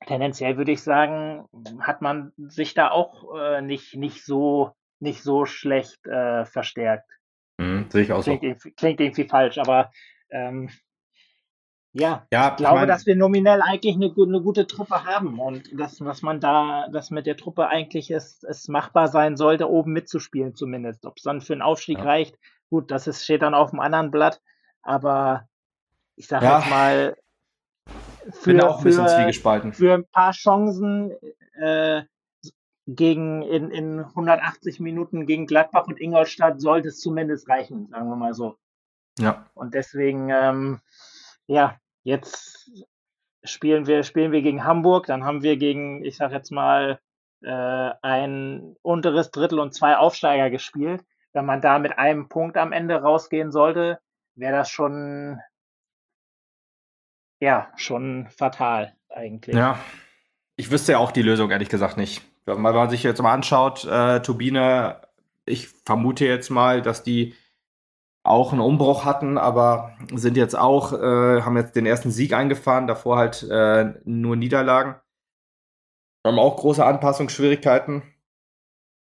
[SPEAKER 2] tendenziell würde ich sagen, hat man sich da auch äh, nicht, nicht, so, nicht so schlecht äh, verstärkt.
[SPEAKER 1] Mhm, sehe ich auch
[SPEAKER 2] klingt,
[SPEAKER 1] so.
[SPEAKER 2] Irgendwie, klingt irgendwie falsch, aber ähm, ja,
[SPEAKER 1] ja
[SPEAKER 2] ich glaube, ich mein, dass wir nominell eigentlich eine, eine, gute Truppe haben und dass, dass man da, dass mit der Truppe eigentlich es, es machbar sein sollte, oben mitzuspielen zumindest. Ob es dann für einen Aufstieg ja. reicht, gut, das ist, steht dann auf dem anderen Blatt, aber ich sage ja. jetzt mal, für, für, für ein paar Chancen äh, gegen in, in 180 Minuten gegen Gladbach und Ingolstadt sollte es zumindest reichen, sagen wir mal so.
[SPEAKER 1] Ja.
[SPEAKER 2] Und deswegen, ähm, ja, Jetzt spielen wir, spielen wir gegen Hamburg, dann haben wir gegen, ich sag jetzt mal, äh, ein unteres Drittel und zwei Aufsteiger gespielt. Wenn man da mit einem Punkt am Ende rausgehen sollte, wäre das schon, ja, schon fatal eigentlich.
[SPEAKER 1] Ja, ich wüsste ja auch die Lösung ehrlich gesagt nicht. Wenn man sich jetzt mal anschaut, äh, Turbine, ich vermute jetzt mal, dass die auch einen Umbruch hatten, aber sind jetzt auch, äh, haben jetzt den ersten Sieg eingefahren, davor halt äh, nur Niederlagen. Haben auch große Anpassungsschwierigkeiten.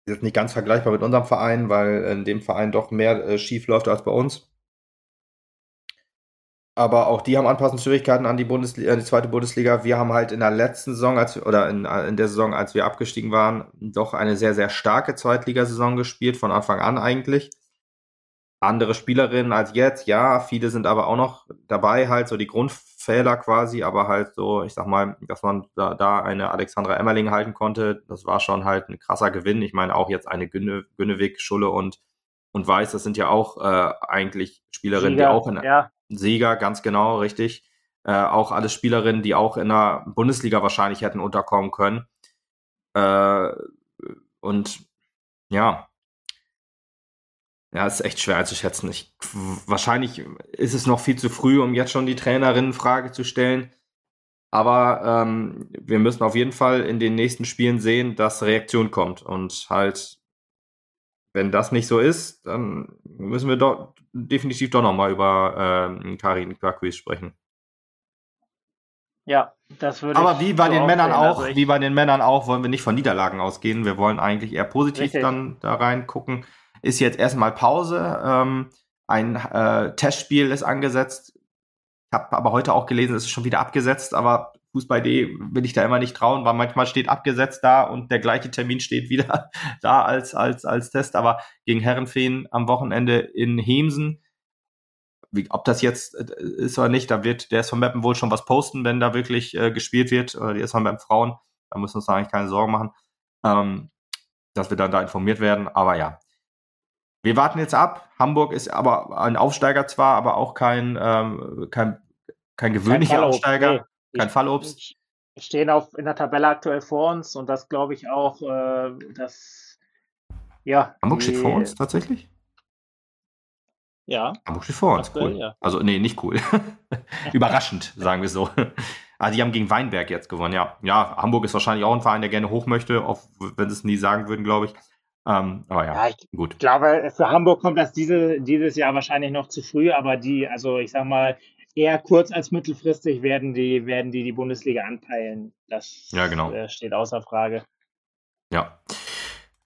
[SPEAKER 1] Ist nicht ganz vergleichbar mit unserem Verein, weil in dem Verein doch mehr äh, schief läuft als bei uns. Aber auch die haben Anpassungsschwierigkeiten an die, Bundesliga, die zweite Bundesliga. Wir haben halt in der letzten Saison, als oder in, in der Saison, als wir abgestiegen waren, doch eine sehr, sehr starke Zweitligasaison gespielt, von Anfang an eigentlich andere Spielerinnen als jetzt, ja, viele sind aber auch noch dabei, halt so die Grundfehler quasi, aber halt so, ich sag mal, dass man da, da eine Alexandra Emmerling halten konnte, das war schon halt ein krasser Gewinn. Ich meine auch jetzt eine Günne, Günnewig, Schulle und, und Weiß, das sind ja auch äh, eigentlich Spielerinnen, Sieger, die auch in
[SPEAKER 2] ja.
[SPEAKER 1] Sieger, ganz genau, richtig. Äh, auch alles Spielerinnen, die auch in der Bundesliga wahrscheinlich hätten unterkommen können. Äh, und ja, ja, ist echt schwer einzuschätzen. Ich, wahrscheinlich ist es noch viel zu früh, um jetzt schon die Trainerinnen-Frage zu stellen. Aber ähm, wir müssen auf jeden Fall in den nächsten Spielen sehen, dass Reaktion kommt. Und halt, wenn das nicht so ist, dann müssen wir doch definitiv doch nochmal über ähm, Karin Quaquis sprechen.
[SPEAKER 2] Ja, das würde
[SPEAKER 1] Aber wie bei den Männern auch, also wie bei den Männern auch, wollen wir nicht von Niederlagen ausgehen. Wir wollen eigentlich eher positiv Richtig. dann da reingucken. Ist jetzt erstmal Pause. Ähm, ein äh, Testspiel ist angesetzt. Ich habe aber heute auch gelesen, es ist schon wieder abgesetzt, aber Fußball.de will ich da immer nicht trauen, weil manchmal steht abgesetzt da und der gleiche Termin steht wieder da als, als, als Test. Aber gegen Herrenfeen am Wochenende in Hemsen wie, ob das jetzt äh, ist oder nicht, da wird der SV Mappen wohl schon was posten, wenn da wirklich äh, gespielt wird, oder die SV Mappen Frauen. Da müssen wir uns eigentlich keine Sorgen machen, ähm, dass wir dann da informiert werden. Aber ja, wir warten jetzt ab. Hamburg ist aber ein Aufsteiger zwar, aber auch kein, ähm, kein, kein gewöhnlicher kein Aufsteiger, nee. kein Fallobst.
[SPEAKER 2] Stehen auf, in der Tabelle aktuell vor uns und das glaube ich auch, äh, dass ja.
[SPEAKER 1] Hamburg die, steht vor uns tatsächlich?
[SPEAKER 2] Ja.
[SPEAKER 1] Hamburg steht vor uns, cool. Ja. Also, nee, nicht cool. Überraschend, sagen wir so. Ah, die haben gegen Weinberg jetzt gewonnen, ja. Ja, Hamburg ist wahrscheinlich auch ein Verein, der gerne hoch möchte, auch wenn sie es nie sagen würden, glaube ich. Ähm, aber ja,
[SPEAKER 2] ja ich gut. glaube, für Hamburg kommt das diese, dieses Jahr wahrscheinlich noch zu früh, aber die, also ich sag mal, eher kurz als mittelfristig werden die, werden die die Bundesliga anpeilen. Das
[SPEAKER 1] ja, genau.
[SPEAKER 2] äh, steht außer Frage.
[SPEAKER 1] Ja.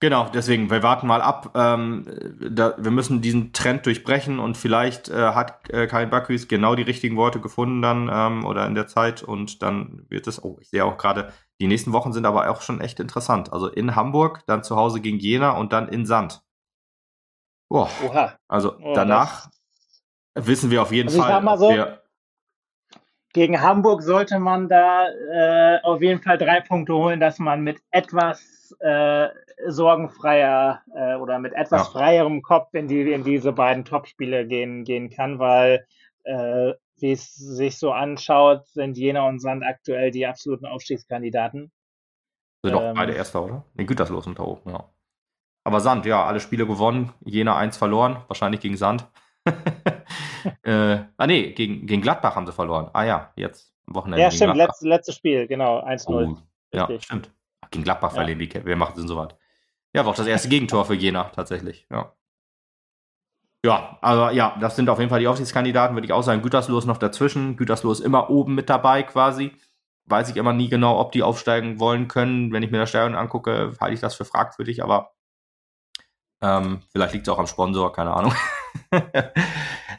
[SPEAKER 1] Genau, deswegen, wir warten mal ab. Ähm, da, wir müssen diesen Trend durchbrechen und vielleicht äh, hat äh, Karin Baküs genau die richtigen Worte gefunden dann ähm, oder in der Zeit und dann wird es, oh, ich sehe auch gerade, die nächsten Wochen sind aber auch schon echt interessant. Also in Hamburg, dann zu Hause gegen Jena und dann in Sand. Boah. Oha. Also oh, danach wissen wir auf jeden also Fall,
[SPEAKER 2] so, wir, gegen Hamburg sollte man da äh, auf jeden Fall drei Punkte holen, dass man mit etwas äh, sorgenfreier äh, oder mit etwas ja. freierem Kopf in, die, in diese beiden Topspiele gehen, gehen kann, weil äh, wie es sich so anschaut, sind Jena und Sand aktuell die absoluten Aufstiegskandidaten.
[SPEAKER 1] Sind doch ähm, beide Erster, oder? Ne, Gütersloh sind da oben, ja. Aber Sand, ja, alle Spiele gewonnen, Jena eins verloren, wahrscheinlich gegen Sand. äh, ah nee, gegen, gegen Gladbach haben sie verloren. Ah ja, jetzt am Wochenende.
[SPEAKER 2] Ja, stimmt, letztes, letztes Spiel, genau, 1-0. Oh,
[SPEAKER 1] ja, stimmt. Gegen Gladbach ja. verlieren die, wer macht denn so was? Ja, war auch das erste Gegentor für Jena tatsächlich, ja. Ja, aber ja, das sind auf jeden Fall die Aufsichtskandidaten, würde ich auch sagen. Gütersloh ist noch dazwischen. Gütersloh ist immer oben mit dabei quasi. Weiß ich immer nie genau, ob die aufsteigen wollen können. Wenn ich mir das Stadion angucke, halte ich das für fragwürdig, aber ähm, vielleicht liegt es auch am Sponsor, keine Ahnung.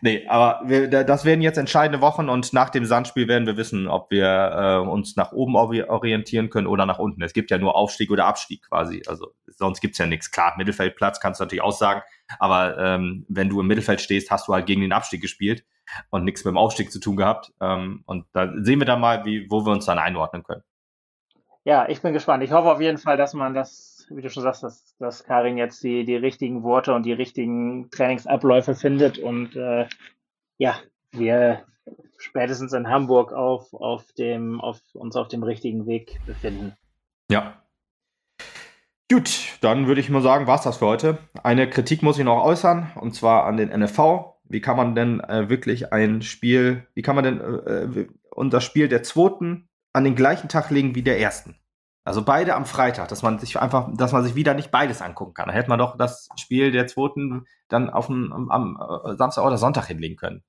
[SPEAKER 1] nee, aber wir, das werden jetzt entscheidende Wochen und nach dem Sandspiel werden wir wissen, ob wir äh, uns nach oben orientieren können oder nach unten. Es gibt ja nur Aufstieg oder Abstieg quasi. Also sonst gibt's ja nichts. Klar, Mittelfeldplatz kannst du natürlich auch sagen, aber ähm, wenn du im Mittelfeld stehst, hast du halt gegen den Abstieg gespielt und nichts mit dem Aufstieg zu tun gehabt. Ähm, und da sehen wir dann mal, wie, wo wir uns dann einordnen können.
[SPEAKER 2] Ja, ich bin gespannt. Ich hoffe auf jeden Fall, dass man das wie du schon sagst, dass, dass Karin jetzt die, die richtigen Worte und die richtigen Trainingsabläufe findet und äh, ja, wir spätestens in Hamburg auf, auf dem, auf uns auf dem richtigen Weg befinden.
[SPEAKER 1] Ja. Gut, dann würde ich mal sagen, war es das für heute. Eine Kritik muss ich noch äußern, und zwar an den NFV. Wie kann man denn äh, wirklich ein Spiel, wie kann man denn äh, unser Spiel der zweiten an den gleichen Tag legen wie der ersten? Also beide am Freitag, dass man sich einfach, dass man sich wieder nicht beides angucken kann. Da hätte man doch das Spiel der zweiten dann auf dem, am, am äh, Samstag oder Sonntag hinlegen können.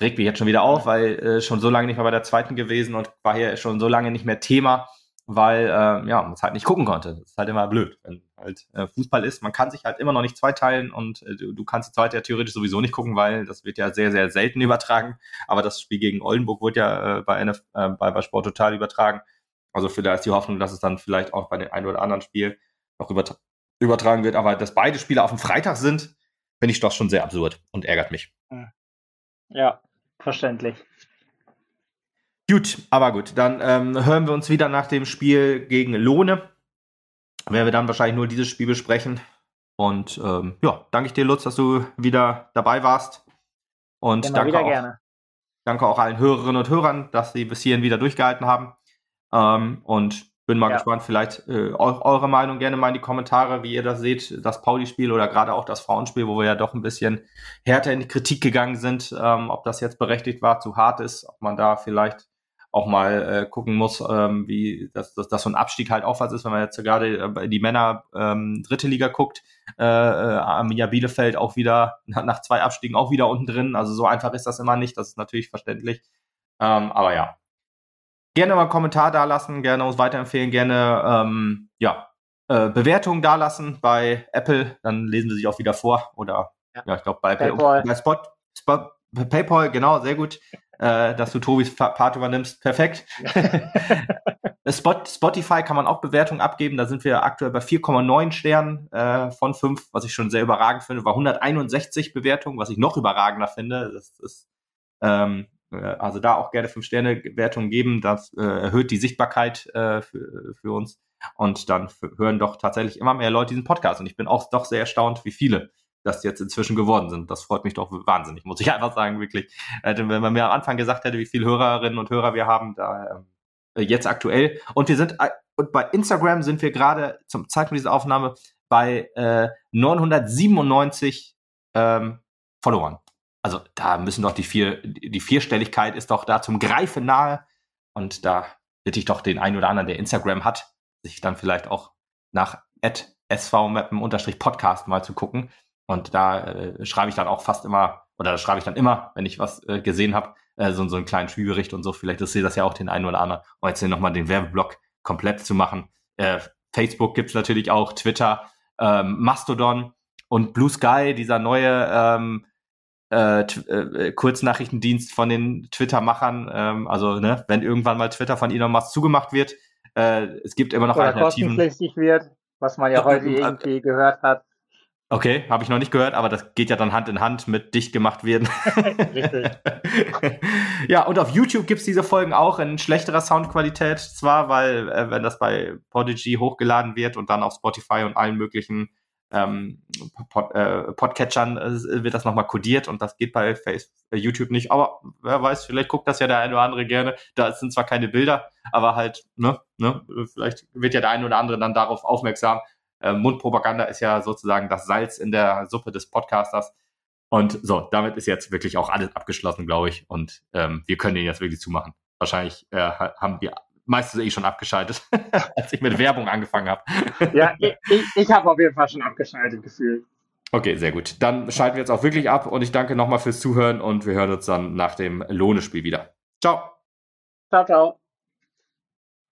[SPEAKER 1] Regt mich jetzt schon wieder auf, weil äh, schon so lange nicht mehr bei der zweiten gewesen und war hier schon so lange nicht mehr Thema, weil äh, ja, man es halt nicht gucken konnte. Das ist halt immer blöd, wenn halt äh, Fußball ist. Man kann sich halt immer noch nicht zweiteilen und äh, du, du kannst die zweite ja theoretisch sowieso nicht gucken, weil das wird ja sehr, sehr selten übertragen. Aber das Spiel gegen Oldenburg wurde ja äh, bei, NF, äh, bei, bei Sport Total übertragen. Also vielleicht die Hoffnung, dass es dann vielleicht auch bei dem einen oder anderen Spiel noch übertra übertragen wird. Aber dass beide Spiele auf dem Freitag sind, finde ich doch schon sehr absurd und ärgert mich.
[SPEAKER 2] Ja, verständlich.
[SPEAKER 1] Gut, aber gut, dann ähm, hören wir uns wieder nach dem Spiel gegen Lohne. Werden wir dann wahrscheinlich nur dieses Spiel besprechen. Und ähm, ja, danke ich dir, Lutz, dass du wieder dabei warst. Und genau, danke, auch, danke auch allen Hörerinnen und Hörern, dass sie bis hierhin wieder durchgehalten haben. Ähm, und bin mal ja. gespannt, vielleicht äh, eure Meinung gerne mal in die Kommentare, wie ihr das seht, das Pauli-Spiel oder gerade auch das Frauenspiel, wo wir ja doch ein bisschen härter in die Kritik gegangen sind, ähm, ob das jetzt berechtigt war, zu hart ist, ob man da vielleicht auch mal äh, gucken muss, ähm, wie dass, dass, dass so ein Abstieg halt auch was ist, wenn man jetzt gerade äh, die Männer ähm, dritte Liga guckt, äh, äh, Arminia Bielefeld auch wieder nach zwei Abstiegen auch wieder unten drin. Also so einfach ist das immer nicht, das ist natürlich verständlich. Ähm, aber ja, gerne mal einen Kommentar da lassen, gerne uns weiterempfehlen, gerne ähm, ja, äh, Bewertungen da lassen bei Apple, dann lesen wir sich auch wieder vor. Oder ja, ja ich glaube bei, Paypal. bei Spot, Spot, PayPal, genau, sehr gut, äh, dass du Tobis Part übernimmst. Perfekt. Spot, Spotify kann man auch Bewertungen abgeben. Da sind wir aktuell bei 4,9 Sternen äh, von 5, was ich schon sehr überragend finde. War 161 Bewertungen, was ich noch überragender finde. Das ist ähm, äh, also da auch gerne 5-Sterne-Wertungen geben. Das äh, erhöht die Sichtbarkeit äh, für, für uns. Und dann hören doch tatsächlich immer mehr Leute diesen Podcast. Und ich bin auch doch sehr erstaunt, wie viele das jetzt inzwischen geworden sind. Das freut mich doch wahnsinnig, muss ich einfach sagen, wirklich. Also, wenn man mir am Anfang gesagt hätte, wie viele Hörerinnen und Hörer wir haben, da äh, jetzt aktuell. Und wir sind, äh, und bei Instagram sind wir gerade zum Zeitpunkt dieser Aufnahme bei äh, 997 ähm, Followern. Also da müssen doch die vier, die Vierstelligkeit ist doch da zum Greifen nahe. Und da bitte ich doch den einen oder anderen, der Instagram hat, sich dann vielleicht auch nach svmappen-podcast mal zu gucken. Und da äh, schreibe ich dann auch fast immer, oder da schreibe ich dann immer, wenn ich was äh, gesehen habe, äh, so, so einen kleinen Spielbericht und so. Vielleicht ist das ja auch den einen oder anderen. Und jetzt nochmal den Werbeblock komplett zu machen. Äh, Facebook gibt's natürlich auch, Twitter, ähm, Mastodon und Blue Sky, dieser neue ähm, äh, äh, Kurznachrichtendienst von den Twitter-Machern. Ähm, also, ne, wenn irgendwann mal Twitter von Elon Musk zugemacht wird, äh, es gibt immer noch
[SPEAKER 2] Oder Alternativen. kostenpflichtig wird, was man ja heute äh, irgendwie gehört hat.
[SPEAKER 1] Okay, habe ich noch nicht gehört, aber das geht ja dann Hand in Hand mit dicht gemacht werden. Richtig. ja, und auf YouTube gibt's diese Folgen auch in schlechterer Soundqualität, zwar, weil äh, wenn das bei Podigy hochgeladen wird und dann auf Spotify und allen möglichen ähm, Pod, äh, Podcatchern äh, wird das nochmal kodiert und das geht bei Facebook, äh, YouTube nicht. Aber wer weiß, vielleicht guckt das ja der eine oder andere gerne. Da sind zwar keine Bilder, aber halt, ne, ne, vielleicht wird ja der eine oder andere dann darauf aufmerksam. Äh, Mundpropaganda ist ja sozusagen das Salz in der Suppe des Podcasters. Und so, damit ist jetzt wirklich auch alles abgeschlossen, glaube ich. Und ähm, wir können den jetzt wirklich zumachen. Wahrscheinlich äh, haben wir meistens eh schon abgeschaltet, als ich mit Werbung angefangen habe.
[SPEAKER 2] ja, ich, ich habe auf jeden Fall schon abgeschaltet gefühlt.
[SPEAKER 1] Okay, sehr gut. Dann schalten wir jetzt auch wirklich ab und ich danke nochmal fürs Zuhören und wir hören uns dann nach dem Lohnespiel wieder. Ciao.
[SPEAKER 2] Ciao, ciao.